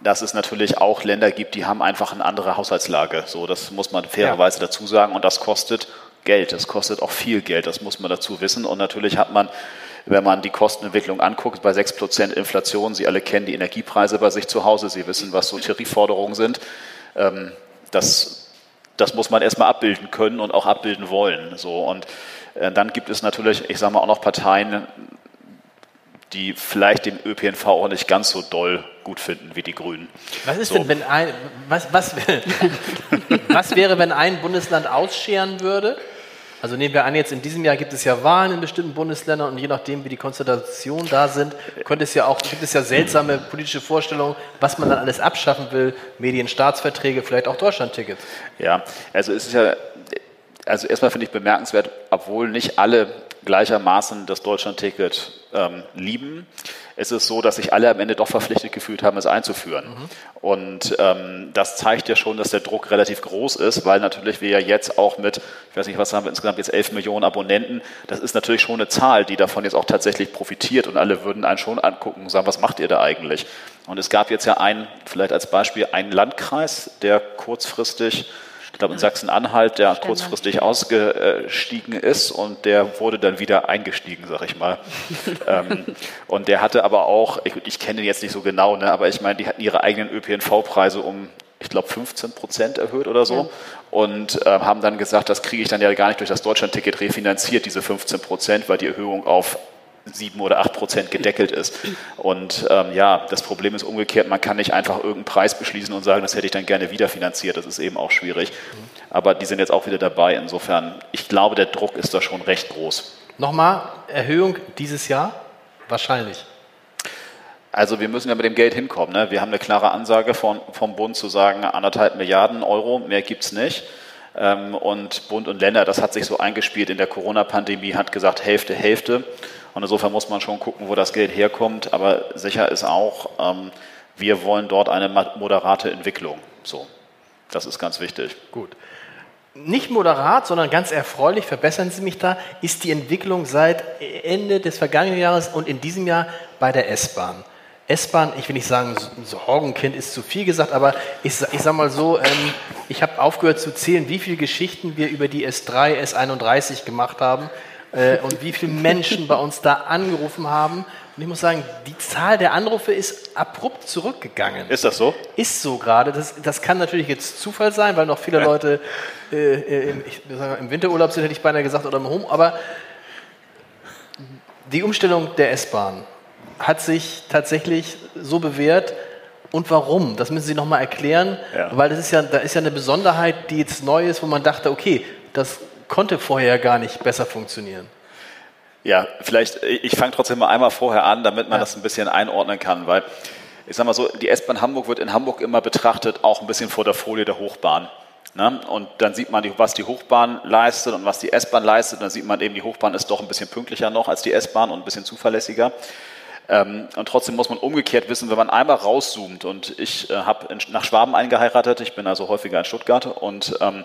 dass es natürlich auch Länder gibt, die haben einfach eine andere Haushaltslage. So, das muss man fairerweise ja. dazu sagen und das kostet Geld. Das kostet auch viel Geld, das muss man dazu wissen. Und natürlich hat man, wenn man die Kostenentwicklung anguckt, bei 6% Inflation, Sie alle kennen die Energiepreise bei sich zu Hause, Sie wissen, was so Tarifforderungen sind. Ähm, das, das muss man erstmal abbilden können und auch abbilden wollen. So, und äh, dann gibt es natürlich, ich sage mal, auch noch Parteien, die vielleicht den ÖPNV auch nicht ganz so doll gut finden wie die Grünen. Was ist so. denn, wenn ein, was, was, <laughs> was wäre, wenn ein Bundesland ausscheren würde Also nehmen wir an, jetzt in diesem Jahr gibt es ja Wahlen in bestimmten Bundesländern und je nachdem, wie die Konstellationen da sind, könnte es ja auch, gibt es ja seltsame politische Vorstellungen, was man dann alles abschaffen will, Medienstaatsverträge, vielleicht auch Deutschlandtickets. Ja, also es ist ja, also erstmal finde ich bemerkenswert, obwohl nicht alle gleichermaßen das Deutschlandticket ähm, lieben, ist es so, dass sich alle am Ende doch verpflichtet gefühlt haben, es einzuführen. Mhm. Und ähm, das zeigt ja schon, dass der Druck relativ groß ist, weil natürlich wir ja jetzt auch mit, ich weiß nicht, was haben wir insgesamt jetzt 11 Millionen Abonnenten, das ist natürlich schon eine Zahl, die davon jetzt auch tatsächlich profitiert und alle würden einen schon angucken und sagen, was macht ihr da eigentlich? Und es gab jetzt ja einen, vielleicht als Beispiel, einen Landkreis, der kurzfristig ich glaube in Sachsen-Anhalt, der Stände. kurzfristig ausgestiegen ist und der wurde dann wieder eingestiegen, sag ich mal. <laughs> ähm, und der hatte aber auch, ich, ich kenne ihn jetzt nicht so genau, ne, aber ich meine, die hatten ihre eigenen ÖPNV-Preise um ich glaube, 15 Prozent erhöht oder so. Ja. Und äh, haben dann gesagt, das kriege ich dann ja gar nicht durch das Deutschlandticket refinanziert, diese 15 Prozent, weil die Erhöhung auf sieben oder acht Prozent gedeckelt ist. Und ähm, ja, das Problem ist umgekehrt, man kann nicht einfach irgendeinen Preis beschließen und sagen, das hätte ich dann gerne wieder finanziert. Das ist eben auch schwierig. Aber die sind jetzt auch wieder dabei. Insofern, ich glaube, der Druck ist da schon recht groß. Nochmal, Erhöhung dieses Jahr? Wahrscheinlich. Also wir müssen ja mit dem Geld hinkommen. Ne? Wir haben eine klare Ansage von, vom Bund zu sagen, anderthalb Milliarden Euro, mehr gibt es nicht. Ähm, und Bund und Länder, das hat sich so eingespielt in der Corona-Pandemie, hat gesagt Hälfte, Hälfte. Und insofern muss man schon gucken, wo das Geld herkommt. Aber sicher ist auch, ähm, wir wollen dort eine moderate Entwicklung. So, das ist ganz wichtig. Gut. Nicht moderat, sondern ganz erfreulich, verbessern Sie mich da, ist die Entwicklung seit Ende des vergangenen Jahres und in diesem Jahr bei der S-Bahn. S-Bahn, ich will nicht sagen, Sorgenkind ist zu viel gesagt, aber ich, ich sage mal so, ähm, ich habe aufgehört zu zählen, wie viele Geschichten wir über die S3, S31 gemacht haben äh, und wie viele Menschen bei uns da angerufen haben. Und ich muss sagen, die Zahl der Anrufe ist abrupt zurückgegangen. Ist das so? Ist so gerade. Das, das kann natürlich jetzt Zufall sein, weil noch viele Leute äh, äh im, ich, im Winterurlaub sind, hätte ich beinahe gesagt, oder im Home. Aber die Umstellung der S-Bahn hat sich tatsächlich so bewährt. Und warum? Das müssen Sie nochmal erklären, ja. weil das ist ja, da ist ja eine Besonderheit, die jetzt neu ist, wo man dachte, okay, das konnte vorher gar nicht besser funktionieren. Ja, vielleicht, ich fange trotzdem mal einmal vorher an, damit man ja. das ein bisschen einordnen kann, weil ich sage mal so, die S-Bahn Hamburg wird in Hamburg immer betrachtet, auch ein bisschen vor der Folie der Hochbahn. Ne? Und dann sieht man, was die Hochbahn leistet und was die S-Bahn leistet. Und dann sieht man eben, die Hochbahn ist doch ein bisschen pünktlicher noch als die S-Bahn und ein bisschen zuverlässiger. Ähm, und trotzdem muss man umgekehrt wissen, wenn man einmal rauszoomt und ich äh, habe nach Schwaben eingeheiratet, ich bin also häufiger in Stuttgart und ähm,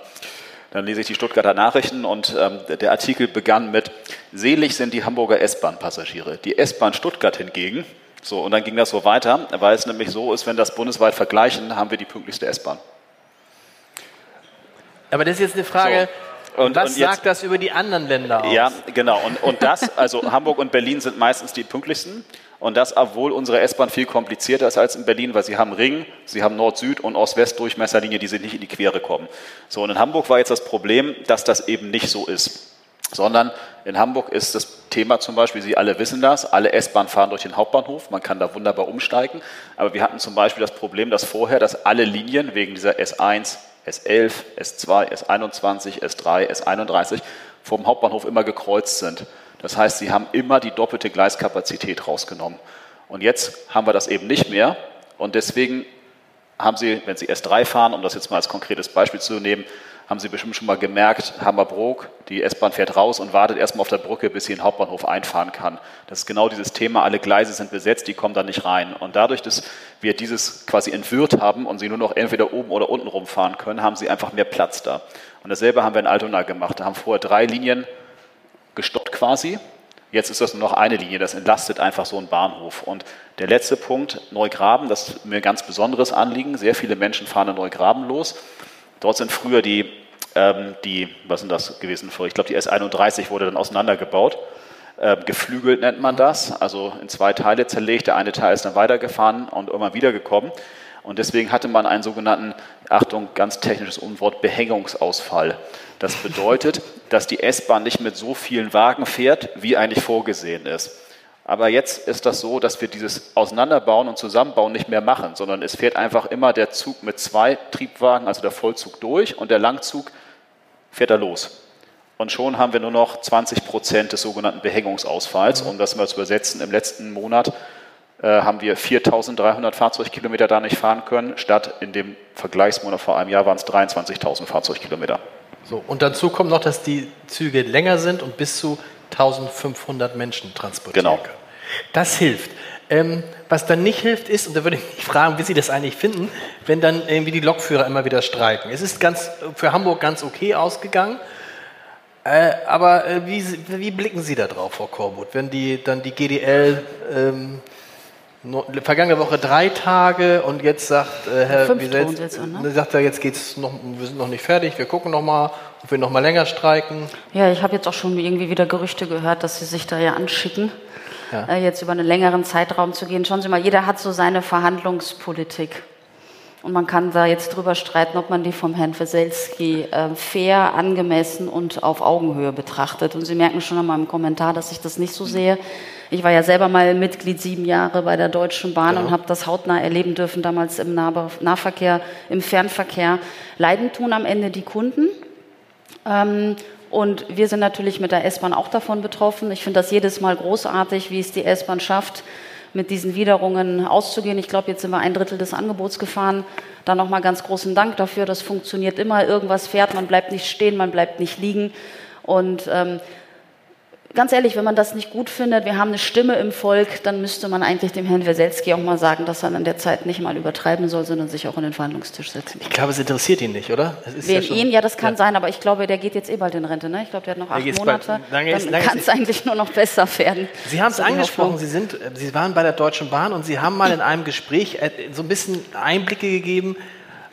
dann lese ich die Stuttgarter Nachrichten und ähm, der Artikel begann mit, selig sind die Hamburger S-Bahn-Passagiere. Die S-Bahn Stuttgart hingegen, so, und dann ging das so weiter, weil es nämlich so ist, wenn das bundesweit vergleichen, haben wir die pünktlichste S-Bahn. Aber das ist jetzt eine Frage, so. Und, was und jetzt, sagt das über die anderen Länder aus? Ja, genau. Und, und das, also Hamburg und Berlin sind meistens die pünktlichsten. Und das, obwohl unsere S-Bahn viel komplizierter ist als in Berlin, weil sie haben Ring, sie haben Nord-Süd- und Ost-West-Durchmesserlinie, die sind nicht in die Quere kommen. So, und in Hamburg war jetzt das Problem, dass das eben nicht so ist. Sondern in Hamburg ist das Thema zum Beispiel, Sie alle wissen das, alle S-Bahnen fahren durch den Hauptbahnhof, man kann da wunderbar umsteigen. Aber wir hatten zum Beispiel das Problem, dass vorher, dass alle Linien wegen dieser S1, S11, S2, S21, S3, S31 vom Hauptbahnhof immer gekreuzt sind. Das heißt, sie haben immer die doppelte Gleiskapazität rausgenommen. Und jetzt haben wir das eben nicht mehr. Und deswegen haben Sie, wenn Sie S3 fahren, um das jetzt mal als konkretes Beispiel zu nehmen, haben Sie bestimmt schon mal gemerkt, Hammerbrook, die S-Bahn fährt raus und wartet erstmal auf der Brücke, bis sie in den Hauptbahnhof einfahren kann. Das ist genau dieses Thema, alle Gleise sind besetzt, die kommen da nicht rein. Und dadurch, dass wir dieses quasi entwirrt haben und sie nur noch entweder oben oder unten rumfahren können, haben sie einfach mehr Platz da. Und dasselbe haben wir in Altona gemacht. Da haben vorher drei Linien gestoppt quasi. Jetzt ist das nur noch eine Linie, das entlastet einfach so einen Bahnhof. Und der letzte Punkt, Neugraben, das ist mir ein ganz besonderes Anliegen. Sehr viele Menschen fahren in Neugraben los. Dort sind früher die, ähm, die was sind das gewesen? Ich glaube, die S31 wurde dann auseinandergebaut. Äh, geflügelt nennt man das, also in zwei Teile zerlegt. Der eine Teil ist dann weitergefahren und immer wiedergekommen. Und deswegen hatte man einen sogenannten, Achtung, ganz technisches Unwort, Behängungsausfall. Das bedeutet, dass die S-Bahn nicht mit so vielen Wagen fährt, wie eigentlich vorgesehen ist. Aber jetzt ist das so, dass wir dieses Auseinanderbauen und Zusammenbauen nicht mehr machen, sondern es fährt einfach immer der Zug mit zwei Triebwagen, also der Vollzug durch und der Langzug fährt da los. Und schon haben wir nur noch 20 Prozent des sogenannten Behängungsausfalls. Um das mal zu übersetzen, im letzten Monat äh, haben wir 4.300 Fahrzeugkilometer da nicht fahren können, statt in dem Vergleichsmonat vor einem Jahr waren es 23.000 Fahrzeugkilometer. So, und dazu kommt noch, dass die Züge länger sind und bis zu 1500 Menschen transportieren Genau. können. Das hilft. Ähm, was dann nicht hilft, ist, und da würde ich mich <laughs> fragen, wie Sie das eigentlich finden, wenn dann irgendwie die Lokführer immer wieder streiken. Es ist ganz, für Hamburg ganz okay ausgegangen. Äh, aber äh, wie, wie blicken Sie da drauf, Frau Korbut, wenn die, dann die GDL ähm, no, vergangene Woche drei Tage und jetzt sagt äh, Herr Fünf Wieselz- ne? sagt er, jetzt geht's noch, wir sind noch nicht fertig, wir gucken noch mal, ob wir noch mal länger streiken. Ja, ich habe jetzt auch schon irgendwie wieder Gerüchte gehört, dass sie sich da ja anschicken, Ja. äh, jetzt über einen längeren Zeitraum zu gehen. Schauen Sie mal, jeder hat so seine Verhandlungspolitik. Und man kann da jetzt drüber streiten, ob man die vom Herrn Weselski äh, fair, angemessen und auf Augenhöhe betrachtet. Und Sie merken schon an meinem Kommentar, dass ich das nicht so sehe. Ich war ja selber mal Mitglied sieben Jahre bei der Deutschen Bahn und habe das hautnah erleben dürfen, damals im Nahverkehr, im Fernverkehr. Leiden tun am Ende die Kunden. Ähm, und wir sind natürlich mit der S-Bahn auch davon betroffen. Ich finde das jedes Mal großartig, wie es die S-Bahn schafft, mit diesen Widerungen auszugehen. Ich glaube, jetzt sind wir ein Drittel des Angebots gefahren. Da nochmal ganz großen Dank dafür. Das funktioniert immer. Irgendwas fährt, man bleibt nicht stehen, man bleibt nicht liegen. Und ähm, ganz ehrlich, wenn man das nicht gut findet, wir haben eine Stimme im Volk, dann müsste man eigentlich dem Herrn Weselski auch mal sagen, dass er an der Zeit nicht mal übertreiben soll, sondern sich auch an den Verhandlungstisch setzen Ich glaube, es interessiert ihn nicht, oder? Wen schon- ihn, ja, das kann Ja. sein, aber ich glaube, der geht jetzt eh bald in Rente. Ne? Ich glaube, der hat noch acht Monate. lange Dann kann es eigentlich nur noch besser werden. Sie haben es angesprochen. Sie, sind, Sie waren bei der Deutschen Bahn und Sie haben mal in einem Gespräch äh, so ein bisschen Einblicke gegeben,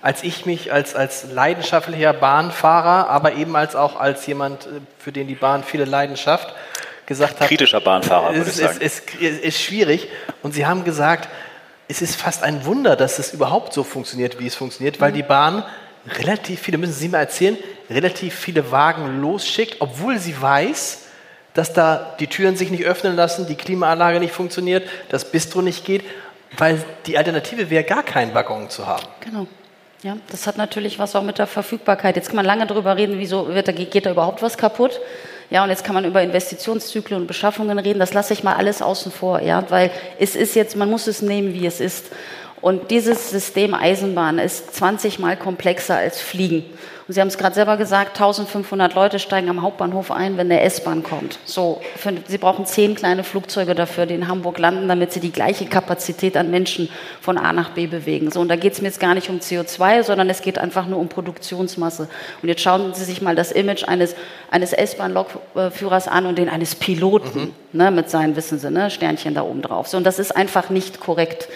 als ich mich als, als leidenschaftlicher Bahnfahrer, aber eben als auch als jemand, äh, für den die Bahn viele Leidenschaft gesagt hat. Kritischer Bahnfahrer, würde ich es, sagen. Es, es, es ist schwierig und Sie haben gesagt, es ist fast ein Wunder, dass es überhaupt so funktioniert, wie es funktioniert, weil die Bahn relativ viele, müssen Sie mal erzählen, relativ viele Wagen losschickt, obwohl sie weiß, dass da die Türen sich nicht öffnen lassen, die Klimaanlage nicht funktioniert, das Bistro nicht geht, weil die Alternative wäre, gar keinen Waggon zu haben. Genau. Ja, das hat natürlich was auch mit der Verfügbarkeit. Jetzt kann man lange darüber reden, wieso wird da, geht da überhaupt was kaputt. Ja, und jetzt kann man über Investitionszyklen und Beschaffungen reden. Das lasse ich mal alles außen vor, ja, weil es ist jetzt, man muss es nehmen, wie es ist. Und dieses System Eisenbahn ist 20 mal komplexer als Fliegen. Und Sie haben es gerade selber gesagt, 1500 Leute steigen am Hauptbahnhof ein, wenn der S-Bahn kommt. So, für, Sie brauchen zehn kleine Flugzeuge dafür, die in Hamburg landen, damit Sie die gleiche Kapazität an Menschen von A nach B bewegen. So, und da geht es mir jetzt gar nicht um CO2, sondern es geht einfach nur um Produktionsmasse. Und jetzt schauen Sie sich mal das Image eines, eines S-Bahn-Lokführers an und den eines Piloten, ne, mit seinen, wissen Sie, ne, Sternchen da oben drauf. So, und das ist einfach nicht korrekt.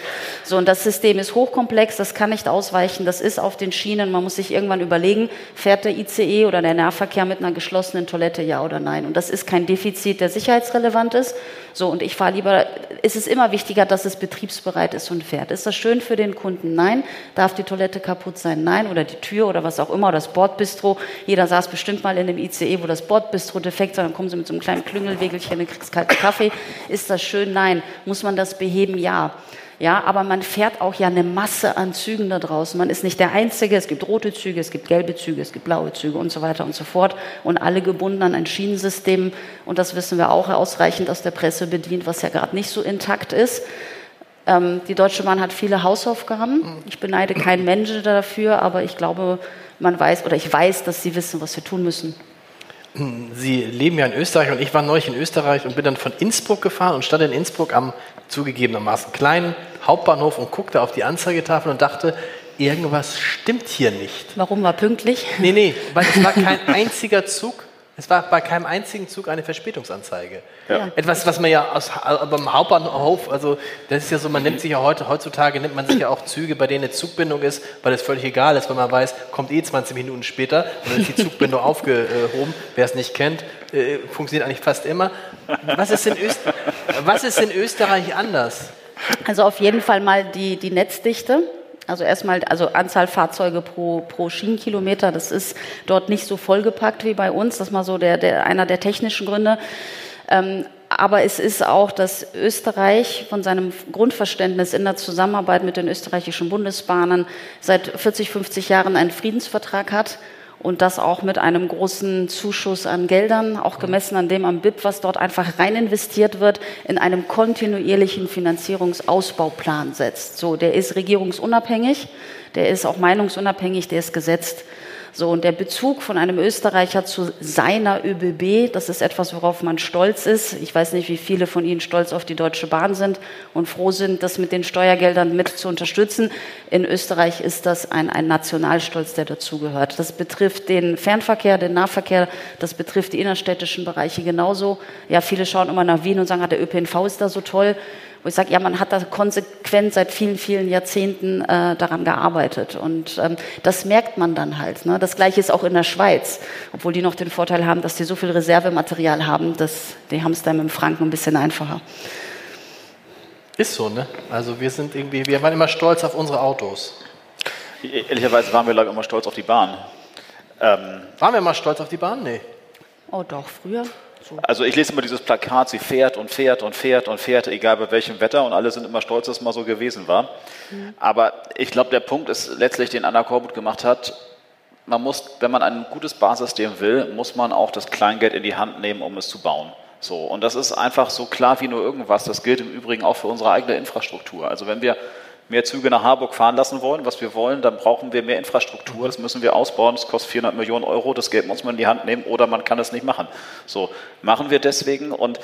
So, und das System ist hochkomplex, das kann nicht ausweichen, das ist auf den Schienen. Man muss sich irgendwann überlegen, fährt der ICE oder der Nahverkehr mit einer geschlossenen Toilette, ja oder nein? Und das ist kein Defizit, der sicherheitsrelevant ist. So, und ich fahre lieber, es ist immer wichtiger, dass es betriebsbereit ist und fährt. Ist das schön für den Kunden? Nein. Darf die Toilette kaputt sein? Nein. Oder die Tür oder was auch immer, oder das Bordbistro. Jeder saß bestimmt mal in dem ICE, wo das Bordbistro defekt war, dann kommen sie mit so einem kleinen Klüngelwegelchen und kriegst kalten Kaffee. Ist das schön? Nein. Muss man das beheben? Ja. Ja, aber man fährt auch ja eine Masse an Zügen da draußen. Man ist nicht der Einzige. Es gibt rote Züge, es gibt gelbe Züge, es gibt blaue Züge und so weiter und so fort. Und alle gebunden an ein Schienensystem. Und das wissen wir auch ausreichend aus der Presse bedient, was ja gerade nicht so intakt ist. Ähm, die Deutsche Bahn hat viele Hausaufgaben. Ich beneide keinen Menschen dafür, aber ich glaube, man weiß oder ich weiß, dass sie wissen, was wir tun müssen. Sie leben ja in Österreich und ich war neulich in Österreich und bin dann von Innsbruck gefahren und stand in Innsbruck am zugegebenermaßen kleinen Hauptbahnhof und guckte auf die Anzeigetafel und dachte, irgendwas stimmt hier nicht. Warum war pünktlich? Nee, nee, weil es war kein <laughs> einziger Zug, es war bei keinem einzigen Zug eine Verspätungsanzeige. Ja. Etwas, was man ja aus, beim Hauptbahnhof, also das ist ja so, man nimmt sich ja heute, heutzutage nimmt man sich ja auch Züge, bei denen eine Zugbindung ist, weil es völlig egal ist, weil man weiß, kommt eh 20 Minuten später und dann ist die Zugbindung <laughs> aufgehoben. Wer es nicht kennt, äh, funktioniert eigentlich fast immer. Was ist in, Öst was ist in Österreich anders? Also auf jeden Fall mal die, die Netzdichte. Also erstmal, also Anzahl Fahrzeuge pro, pro Schienenkilometer, das ist dort nicht so vollgepackt wie bei uns. Das ist mal so der, der, einer der technischen Gründe. Ähm, aber es ist auch, dass Österreich von seinem Grundverständnis in der Zusammenarbeit mit den österreichischen Bundesbahnen seit 40, 50 Jahren einen Friedensvertrag hat und das auch mit einem großen Zuschuss an Geldern, auch gemessen an dem am BIP, was dort einfach rein investiert wird, in einem kontinuierlichen Finanzierungsausbauplan setzt. So, der ist regierungsunabhängig, der ist auch meinungsunabhängig, der ist gesetzt. So, und der Bezug von einem Österreicher zu seiner ÖBB, das ist etwas, worauf man stolz ist. Ich weiß nicht, wie viele von Ihnen stolz auf die Deutsche Bahn sind und froh sind, das mit den Steuergeldern mit zu unterstützen. In Österreich ist das ein, ein Nationalstolz, der dazugehört. Das betrifft den Fernverkehr, den Nahverkehr, das betrifft die innerstädtischen Bereiche genauso. Ja, viele schauen immer nach Wien und sagen, ah, der ÖPNV ist da so toll wo ich sage, ja, man hat da konsequent seit vielen, vielen Jahrzehnten äh, daran gearbeitet. Und ähm, das merkt man dann halt. Ne? Das Gleiche ist auch in der Schweiz, obwohl die noch den Vorteil haben, dass die so viel Reservematerial haben, dass die haben es dann mit dem Franken ein bisschen einfacher. Ist so, ne? Also wir sind irgendwie, wir waren immer stolz auf unsere Autos. Ehrlicherweise waren wir, glaube ich, immer stolz auf die Bahn. Ähm, waren wir immer stolz auf die Bahn? Nee. Oh doch, früher. So. Also ich lese immer dieses Plakat, sie fährt und fährt und fährt und fährt, egal bei welchem Wetter und alle sind immer stolz, dass es mal so gewesen war. Mhm. Aber ich glaube, der Punkt ist letztlich, den Anna Korbut gemacht hat, man muss, wenn man ein gutes Basissystem will, muss man auch das Kleingeld in die Hand nehmen, um es zu bauen. So, und das ist einfach so klar wie nur irgendwas. Das gilt im Übrigen auch für unsere eigene Infrastruktur. Also wenn wir mehr Züge nach Harburg fahren lassen wollen, was wir wollen, dann brauchen wir mehr Infrastruktur. Das müssen wir ausbauen. Das kostet 400 Millionen Euro. Das Geld muss man in die Hand nehmen oder man kann es nicht machen. So machen wir deswegen und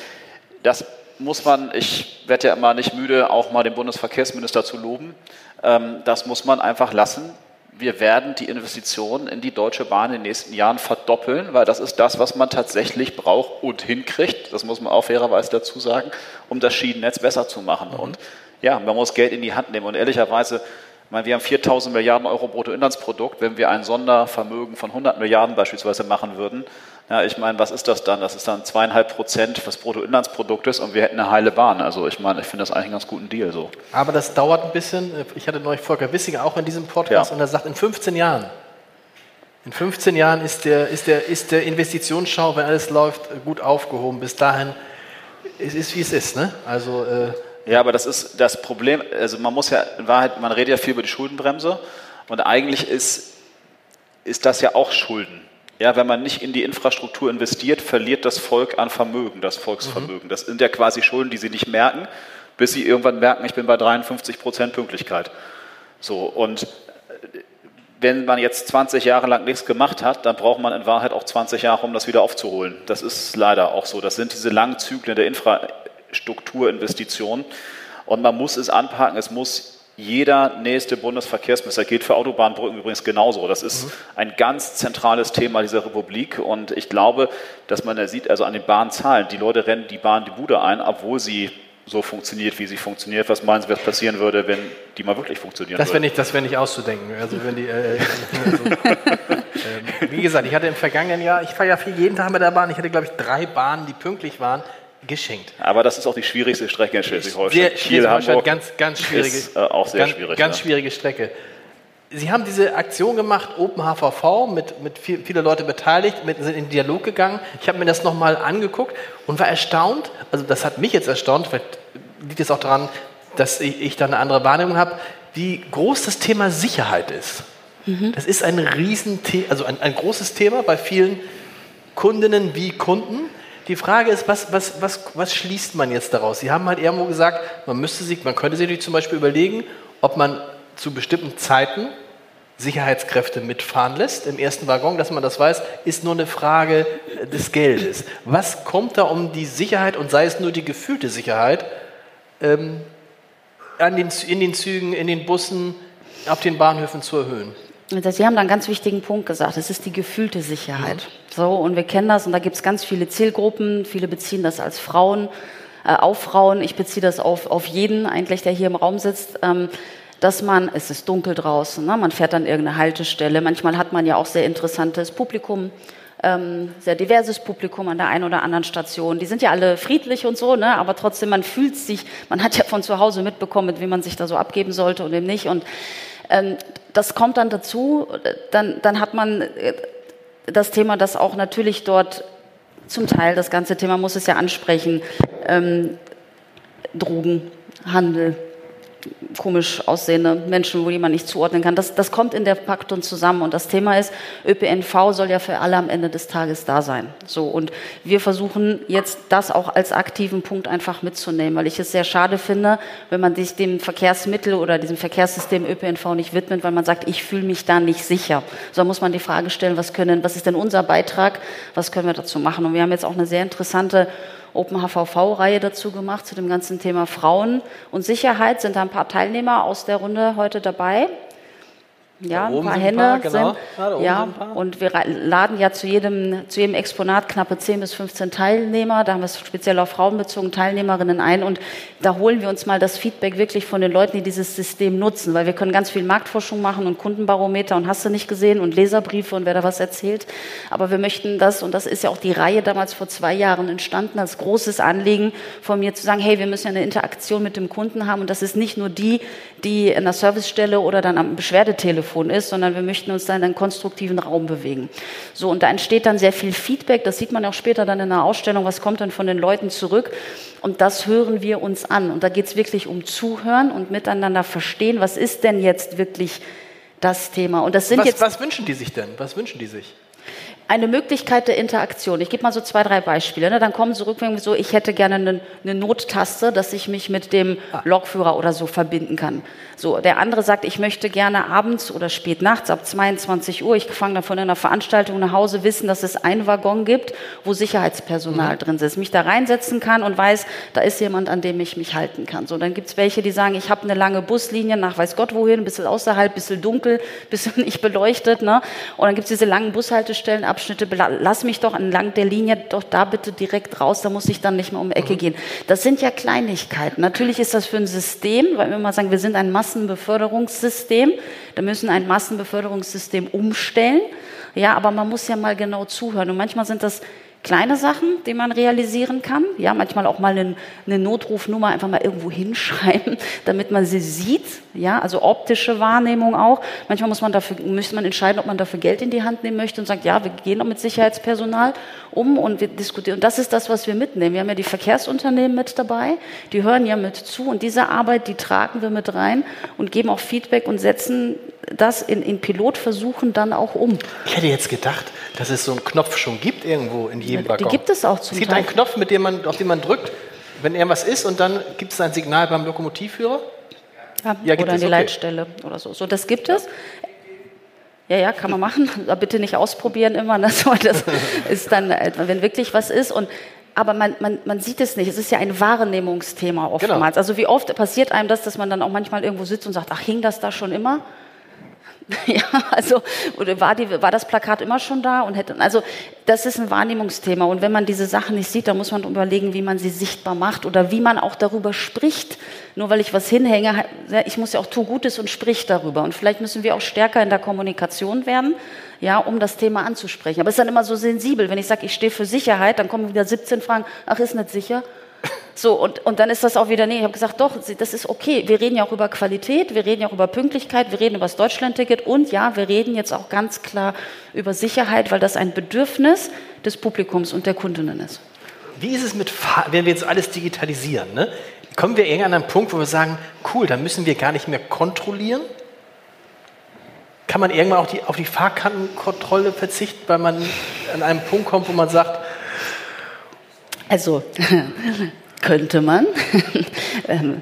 das muss man, ich werde ja immer nicht müde, auch mal den Bundesverkehrsminister zu loben. Ähm, das muss man einfach lassen. Wir werden die Investitionen in die Deutsche Bahn in den nächsten Jahren verdoppeln, weil das ist das, was man tatsächlich braucht und hinkriegt. Das muss man auch fairerweise dazu sagen, um das Schienennetz besser zu machen. Mhm. Und ja, man muss Geld in die Hand nehmen. Und ehrlicherweise, ich meine, wir haben 4000 Milliarden Euro Bruttoinlandsprodukt. Wenn wir ein Sondervermögen von 100 Milliarden beispielsweise machen würden, ja, ich meine, was ist das dann? Das ist dann zweieinhalb Prozent des Bruttoinlandsproduktes und wir hätten eine heile Bahn. Also ich meine, ich finde das eigentlich einen ganz guten Deal so. Aber das dauert ein bisschen. Ich hatte neulich Volker Wissinger auch in diesem Podcast ja. und er sagt, in 15 Jahren, in 15 Jahren ist der, ist der, ist der Investitionsschau, wenn alles läuft, gut aufgehoben. Bis dahin, es ist wie es ist. Ne? Also äh, ja, aber das ist das Problem. Also man muss ja, in Wahrheit, man redet ja viel über die Schuldenbremse und eigentlich ist, ist das ja auch Schulden. Ja, wenn man nicht in die Infrastruktur investiert, verliert das Volk an Vermögen, das Volksvermögen. Mhm. Das sind ja quasi Schulden, die sie nicht merken, bis sie irgendwann merken, ich bin bei 53 Prozent Pünktlichkeit. So, und wenn man jetzt 20 Jahre lang nichts gemacht hat, dann braucht man in Wahrheit auch 20 Jahre, um das wieder aufzuholen. Das ist leider auch so. Das sind diese langen Zyklen der Infra Strukturinvestition. Und man muss es anpacken, es muss jeder nächste Bundesverkehrsminister, gilt für Autobahnbrücken übrigens genauso. Das ist mhm. ein ganz zentrales Thema dieser Republik. Und ich glaube, dass man da sieht, also an den Bahnzahlen, die Leute rennen die Bahn die Bude ein, obwohl sie so funktioniert, wie sie funktioniert. Was meinen Sie, was passieren würde, wenn die mal wirklich funktionieren das würde? Nicht, das wäre nicht auszudenken. Also wenn die, äh, äh also, <laughs> äh, wie gesagt, ich hatte im vergangenen Jahr, ich fahre ja viel jeden Tag mit der Bahn, ich hatte, glaube ich, drei Bahnen, die pünktlich waren geschenkt. Aber das ist auch die schwierigste Strecke in Schleswig-Holstein. Schleswig-Holstein, ganz, ganz schwierige, ist, äh, auch sehr ganz, schwierig. Ganz ja. schwierige Strecke. Sie haben diese Aktion gemacht, Open HVV, mit, mit viel, viele Leute beteiligt, mit, sind in den Dialog gegangen. Ich habe mir das nochmal angeguckt und war erstaunt, also das hat mich jetzt erstaunt, vielleicht liegt es auch daran, dass ich, ich da eine andere Wahrnehmung habe, wie groß das Thema Sicherheit ist. Mhm. Das ist ein Riesenthema, also ein, ein großes Thema bei vielen Kundinnen wie Kunden. Die Frage ist, was, was, was, was schließt man jetzt daraus? Sie haben halt irgendwo gesagt, man müsste sich, man könnte sich zum Beispiel überlegen, ob man zu bestimmten Zeiten Sicherheitskräfte mitfahren lässt im ersten Waggon, dass man das weiß, ist nur eine Frage des Geldes. Was kommt da um die Sicherheit und sei es nur die gefühlte Sicherheit ähm, den, in den Zügen, in den Bussen, auf den Bahnhöfen zu erhöhen? Sie haben da einen ganz wichtigen Punkt gesagt. Es ist die gefühlte Sicherheit. Mhm. So, und wir kennen das, und da gibt es ganz viele Zielgruppen. Viele beziehen das als Frauen, äh, auf Frauen. Ich beziehe das auf, auf jeden eigentlich, der hier im Raum sitzt. Ähm, dass man, es ist dunkel draußen, ne? man fährt an irgendeine Haltestelle. Manchmal hat man ja auch sehr interessantes Publikum, ähm, sehr diverses Publikum an der einen oder anderen Station. Die sind ja alle friedlich und so, ne? aber trotzdem, man fühlt sich, man hat ja von zu Hause mitbekommen, mit wem man sich da so abgeben sollte und wem nicht. Und ähm, das kommt dann dazu, dann, dann hat man äh, das Thema, das auch natürlich dort zum Teil, das ganze Thema muss es ja ansprechen, ähm, Drogenhandel, komisch aussehende Menschen, wo jemand nicht zuordnen kann. Das, das kommt in der Paktung zusammen. Und das Thema ist, ÖPNV soll ja für alle am Ende des Tages da sein. So, und wir versuchen jetzt das auch als aktiven Punkt einfach mitzunehmen, weil ich es sehr schade finde, wenn man sich dem Verkehrsmittel oder diesem Verkehrssystem ÖPNV nicht widmet, weil man sagt, ich fühle mich da nicht sicher. So muss man die Frage stellen, was können, was ist denn unser Beitrag, was können wir dazu machen? Und wir haben jetzt auch eine sehr interessante Open HVV-Reihe dazu gemacht, zu dem ganzen Thema Frauen und Sicherheit. Sind da ein paar Teilnehmer aus der Runde heute dabei. Ja, ein paar Hände. Ein paar, genau. sind, ja, und wir laden ja zu jedem, zu jedem Exponat knappe 10 bis 15 Teilnehmer. Da haben wir es speziell auf Frauen bezogen, Teilnehmerinnen ein. Und da holen wir uns mal das Feedback wirklich von den Leuten, die dieses System nutzen. Weil wir können ganz viel Marktforschung machen und Kundenbarometer und hast du nicht gesehen und Leserbriefe und wer da was erzählt. Aber wir möchten das, und das ist ja auch die Reihe damals vor zwei Jahren entstanden, als großes Anliegen von mir zu sagen, hey, wir müssen ja eine Interaktion mit dem Kunden haben. Und das ist nicht nur die, die in der Servicestelle oder dann am Beschwerdetelefon Telefon ist, sondern wir möchten uns da in einen konstruktiven Raum bewegen. So, und da entsteht dann sehr viel Feedback. Das sieht man auch später dann in der Ausstellung. Was kommt dann von den Leuten zurück? Und das hören wir uns an. Und da geht es wirklich um Zuhören und miteinander verstehen. Was ist denn jetzt wirklich das Thema? Und das sind was, jetzt. Was wünschen die sich denn? Was wünschen die sich? Eine Möglichkeit der Interaktion. Ich gebe mal so zwei, drei Beispiele. Ne? Dann kommen sie rückwärts so, ich hätte gerne eine, eine, Nottaste, dass ich mich mit dem ah. Lokführer oder so verbinden kann. So, der andere sagt, ich möchte gerne abends oder spät nachts ab 22 Uhr, ich fange dann von einer Veranstaltung nach Hause, wissen, dass es einen Waggon gibt, wo Sicherheitspersonal mhm. drin sitzt, mich da reinsetzen kann und weiß, da ist jemand, an dem ich mich halten kann. So, dann gibt es welche, die sagen, ich habe eine lange Buslinie nach weiß Gott wohin, ein bisschen außerhalb, ein bisschen dunkel, <laughs> ein bisschen nicht beleuchtet. Ne? Und dann gibt es diese langen Bushaltestellen, Abschnitte, lass mich doch entlang der Linie doch da bitte direkt raus, da muss ich dann nicht mehr um die Ecke mhm. gehen. Das sind ja Kleinigkeiten. Natürlich ist das für ein System, weil wir mal sagen, wir sind ein Massenbeförderungssystem, da müssen ein Massenbeförderungssystem umstellen. Ja, aber man muss ja mal genau zuhören. Und manchmal sind das kleine Sachen, die man realisieren kann. Ja, manchmal auch mal eine, Notrufnummer einfach mal irgendwo <laughs> hinschreiben, damit man sie sieht. Ja, also optische Wahrnehmung auch. Manchmal muss man dafür, müsste man entscheiden, ob man dafür Geld in die Hand nehmen möchte und sagt, ja, wir gehen auch mit Sicherheitspersonal um und wir diskutieren. Und das ist das, was wir mitnehmen. Wir haben ja die Verkehrsunternehmen mit dabei. Die hören ja mit zu und diese Arbeit, die tragen wir mit rein und geben auch Feedback und setzen das in, in Pilotversuchen dann auch um. Ich hätte jetzt gedacht, dass es so einen Knopf schon gibt irgendwo in jedem Waggon. Die gibt es auch zum Es gibt Teil. einen Knopf, mit dem man, auf den man drückt, wenn irgendwas ist und dann gibt es ein Signal beim Lokomotivführer. Ja, ja oder an die okay. Leitstelle oder so. So, das gibt es. Ja, ja, kann man machen. <laughs> Aber bitte nicht ausprobieren immer. Ne? <laughs> Das ist dann, äh, wenn wirklich was ist. Und aber man, man, man sieht es nicht. Es ist ja ein Wahrnehmungsthema oftmals. Genau. Also wie oft passiert einem das, dass man dann auch manchmal irgendwo sitzt und sagt, ach, hing das da schon immer? <laughs> Ja, also oder war, die, war das Plakat immer schon da und hätte also das ist ein Wahrnehmungsthema und wenn man diese Sachen nicht sieht, dann muss man überlegen, wie man sie sichtbar macht oder wie man auch darüber spricht. Nur weil ich was hinhänge, ich muss ja auch tu Gutes und sprich darüber und vielleicht müssen wir auch stärker in der Kommunikation werden, ja, um das Thema anzusprechen. Aber es ist dann immer so sensibel, wenn ich sage, ich stehe für Sicherheit, dann kommen wieder 17 Fragen, ach ist nicht sicher. So, und, und dann ist das auch wieder, nee, ich habe gesagt, doch, das ist okay. Wir reden ja auch über Qualität, wir reden ja auch über Pünktlichkeit, wir reden über das Deutschlandticket und ja, wir reden jetzt auch ganz klar über Sicherheit, weil das ein Bedürfnis des Publikums und der Kundinnen ist. Wie ist es mit, wenn wir jetzt alles digitalisieren, ne? kommen wir irgendwann an einen Punkt, wo wir sagen, cool, dann müssen wir gar nicht mehr kontrollieren? Kann man irgendwann auch die, auf die Fahrkartenkontrolle verzichten, weil man an einen Punkt kommt, wo man sagt, also <laughs> könnte man. <laughs> ähm,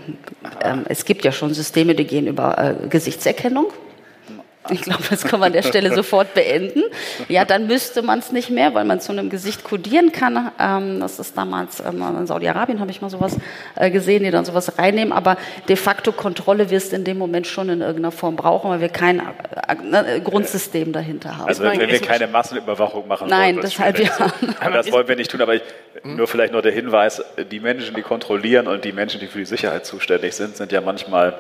ähm, es gibt ja schon Systeme, die gehen über äh, Gesichtserkennung. Ich glaube, das kann man an der Stelle sofort beenden. Ja, dann müsste man es nicht mehr, weil man zu einem Gesicht kodieren kann. Ähm, das ist damals ähm, in Saudi-Arabien habe ich mal sowas äh, gesehen, die dann sowas reinnehmen. Aber de facto Kontrolle wirst du in dem Moment schon in irgendeiner Form brauchen, weil wir kein äh, ne, Grundsystem dahinter haben. Also wenn, wenn wir keine Massenüberwachung machen Nein, wollen, deshalb ja. Das wollen wir nicht tun. Aber ich, nur vielleicht noch der Hinweis: Die Menschen, die kontrollieren und die Menschen, die für die Sicherheit zuständig sind, sind ja manchmal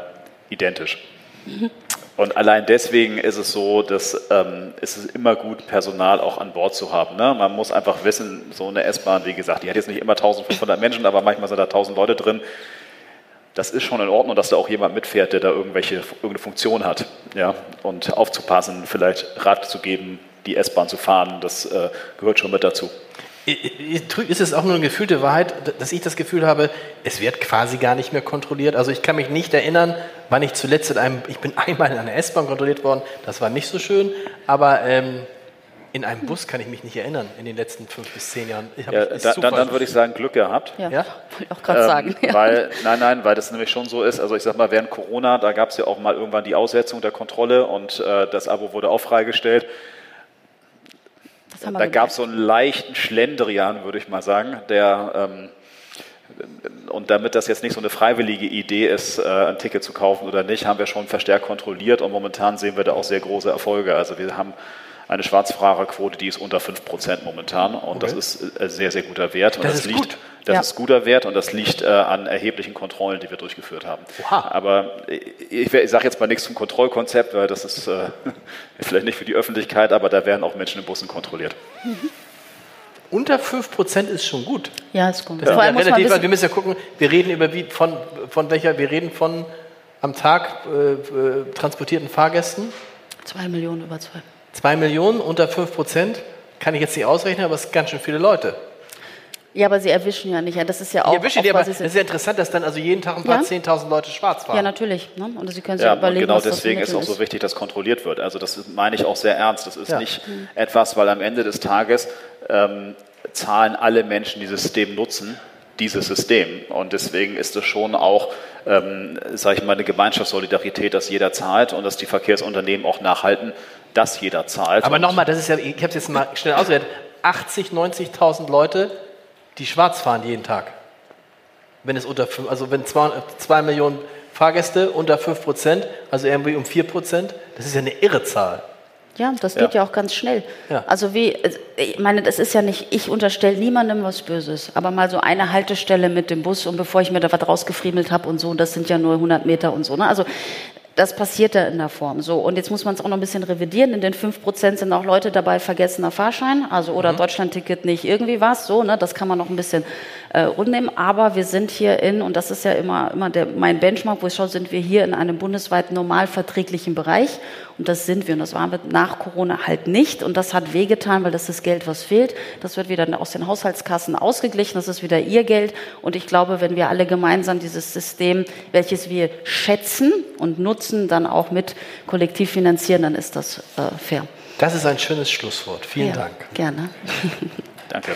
identisch. Mhm. Und allein deswegen ist es so, dass ähm, es ist immer gut, Personal auch an Bord zu haben. Ne? Man muss einfach wissen, so eine S-Bahn, wie gesagt, die hat jetzt nicht immer 1500 Menschen, aber manchmal sind da 1000 Leute drin. Das ist schon in Ordnung, dass da auch jemand mitfährt, der da irgendwelche, irgendeine Funktion hat. Ja? Und aufzupassen, vielleicht Rat zu geben, die S-Bahn zu fahren, das äh, gehört schon mit dazu. Ist es auch nur eine gefühlte Wahrheit, dass ich das Gefühl habe, es wird quasi gar nicht mehr kontrolliert? Also ich kann mich nicht erinnern, wann ich zuletzt in einem, ich bin <laughs> einmal in einer S-Bahn kontrolliert worden, das war nicht so schön, aber ähm, in einem Bus kann ich mich nicht erinnern in den letzten fünf bis zehn Jahren. Ja, da, dann, dann, würde ich sagen, Glück gehabt. Ja, ja? wollte ich auch gerade ähm, sagen. Ja. Weil, nein, nein, weil das nämlich schon so ist. Also ich sag mal, während Corona, da gab es ja auch mal irgendwann die Aussetzung der Kontrolle und äh, das Abo wurde auch freigestellt. Da gab es so einen leichten Schlendrian, würde ich mal sagen, der ähm, und damit das jetzt nicht so eine freiwillige Idee ist, äh, ein Ticket zu kaufen oder nicht, haben wir schon verstärkt kontrolliert und momentan sehen wir da auch sehr große Erfolge. Also wir haben eine Schwarzfahrerquote, die ist unter 5 Prozent momentan und okay. das ist ein äh, sehr, sehr guter Wert. Und das, das ist liegt, gut. Das ja. ist guter Wert und das liegt äh, an erheblichen Kontrollen, die wir durchgeführt haben. Oha. Aber ich, ich sage jetzt mal nichts zum Kontrollkonzept, weil das ist äh, <laughs> vielleicht nicht für die Öffentlichkeit, aber da werden auch Menschen in Bussen kontrolliert. Mhm. Unter 5% ist schon gut. Ja, ist gut. Das ja. Ist ja relativ, wir müssen ja gucken, wir reden über wie, von, von welcher, wir reden von am Tag äh, äh transportierten Fahrgästen. Zwei Millionen über zwei. Zwei Millionen unter 5 Prozent, kann ich jetzt nicht ausrechnen, aber es sind ganz schön viele Leute. Ja, aber sie erwischen ja nicht. Das ist ja auch. Die erwischen die, aber es ist ja interessant, dass dann also jeden Tag ein paar ja? 10.000 Leute schwarz fahren. Ja, natürlich. Ne? Und sie können sich ja, überlegen, genau deswegen ist auch so wichtig, dass kontrolliert wird. Also das meine ich auch sehr ernst. Das ist ja. nicht mhm. etwas, weil am Ende des Tages ähm, zahlen alle Menschen, die das System nutzen, dieses System. Und deswegen ist es schon auch, ähm, sage ich mal, eine Gemeinschaftssolidarität, dass jeder zahlt und dass die Verkehrsunternehmen auch nachhalten, dass jeder zahlt. Aber nochmal, das ist ja, ich habe es jetzt mal schnell ausgewertet, 80, 90.000 Leute, die schwarz fahren jeden Tag. Wenn es unter, also wenn zwei, zwei Millionen Fahrgäste unter 5 Prozent, also irgendwie um 4 Prozent, das ist ja eine irre Zahl. Ja, das geht ja, ja auch ganz schnell. Ja. Also wie, ich meine, das ist ja nicht, ich unterstelle niemandem was Böses, aber mal so eine Haltestelle mit dem Bus und bevor ich mir da was rausgefriemelt habe und so, das sind ja nur 100 Meter und so. Ne? Also das passiert ja in der Form. So, und jetzt muss man es auch noch ein bisschen revidieren. In den 5% sind auch Leute dabei, vergessener Fahrschein, also oder mhm. Deutschlandticket nicht irgendwie was. So, ne, das kann man noch ein bisschen äh, runternehmen. Aber wir sind hier in, und das ist ja immer, immer der, mein Benchmark, wo ich schaue, sind wir hier in einem bundesweit normal verträglichen Bereich. Und das sind wir. Und das waren wir nach Corona halt nicht. Und das hat wehgetan, weil das ist Geld, was fehlt. Das wird wieder aus den Haushaltskassen ausgeglichen. Das ist wieder ihr Geld. Und ich glaube, wenn wir alle gemeinsam dieses System, welches wir schätzen und nutzen, dann auch mit kollektiv finanzieren, dann ist das äh, fair. Das ist ein schönes Schlusswort. Vielen ja, Dank. Gerne. Danke.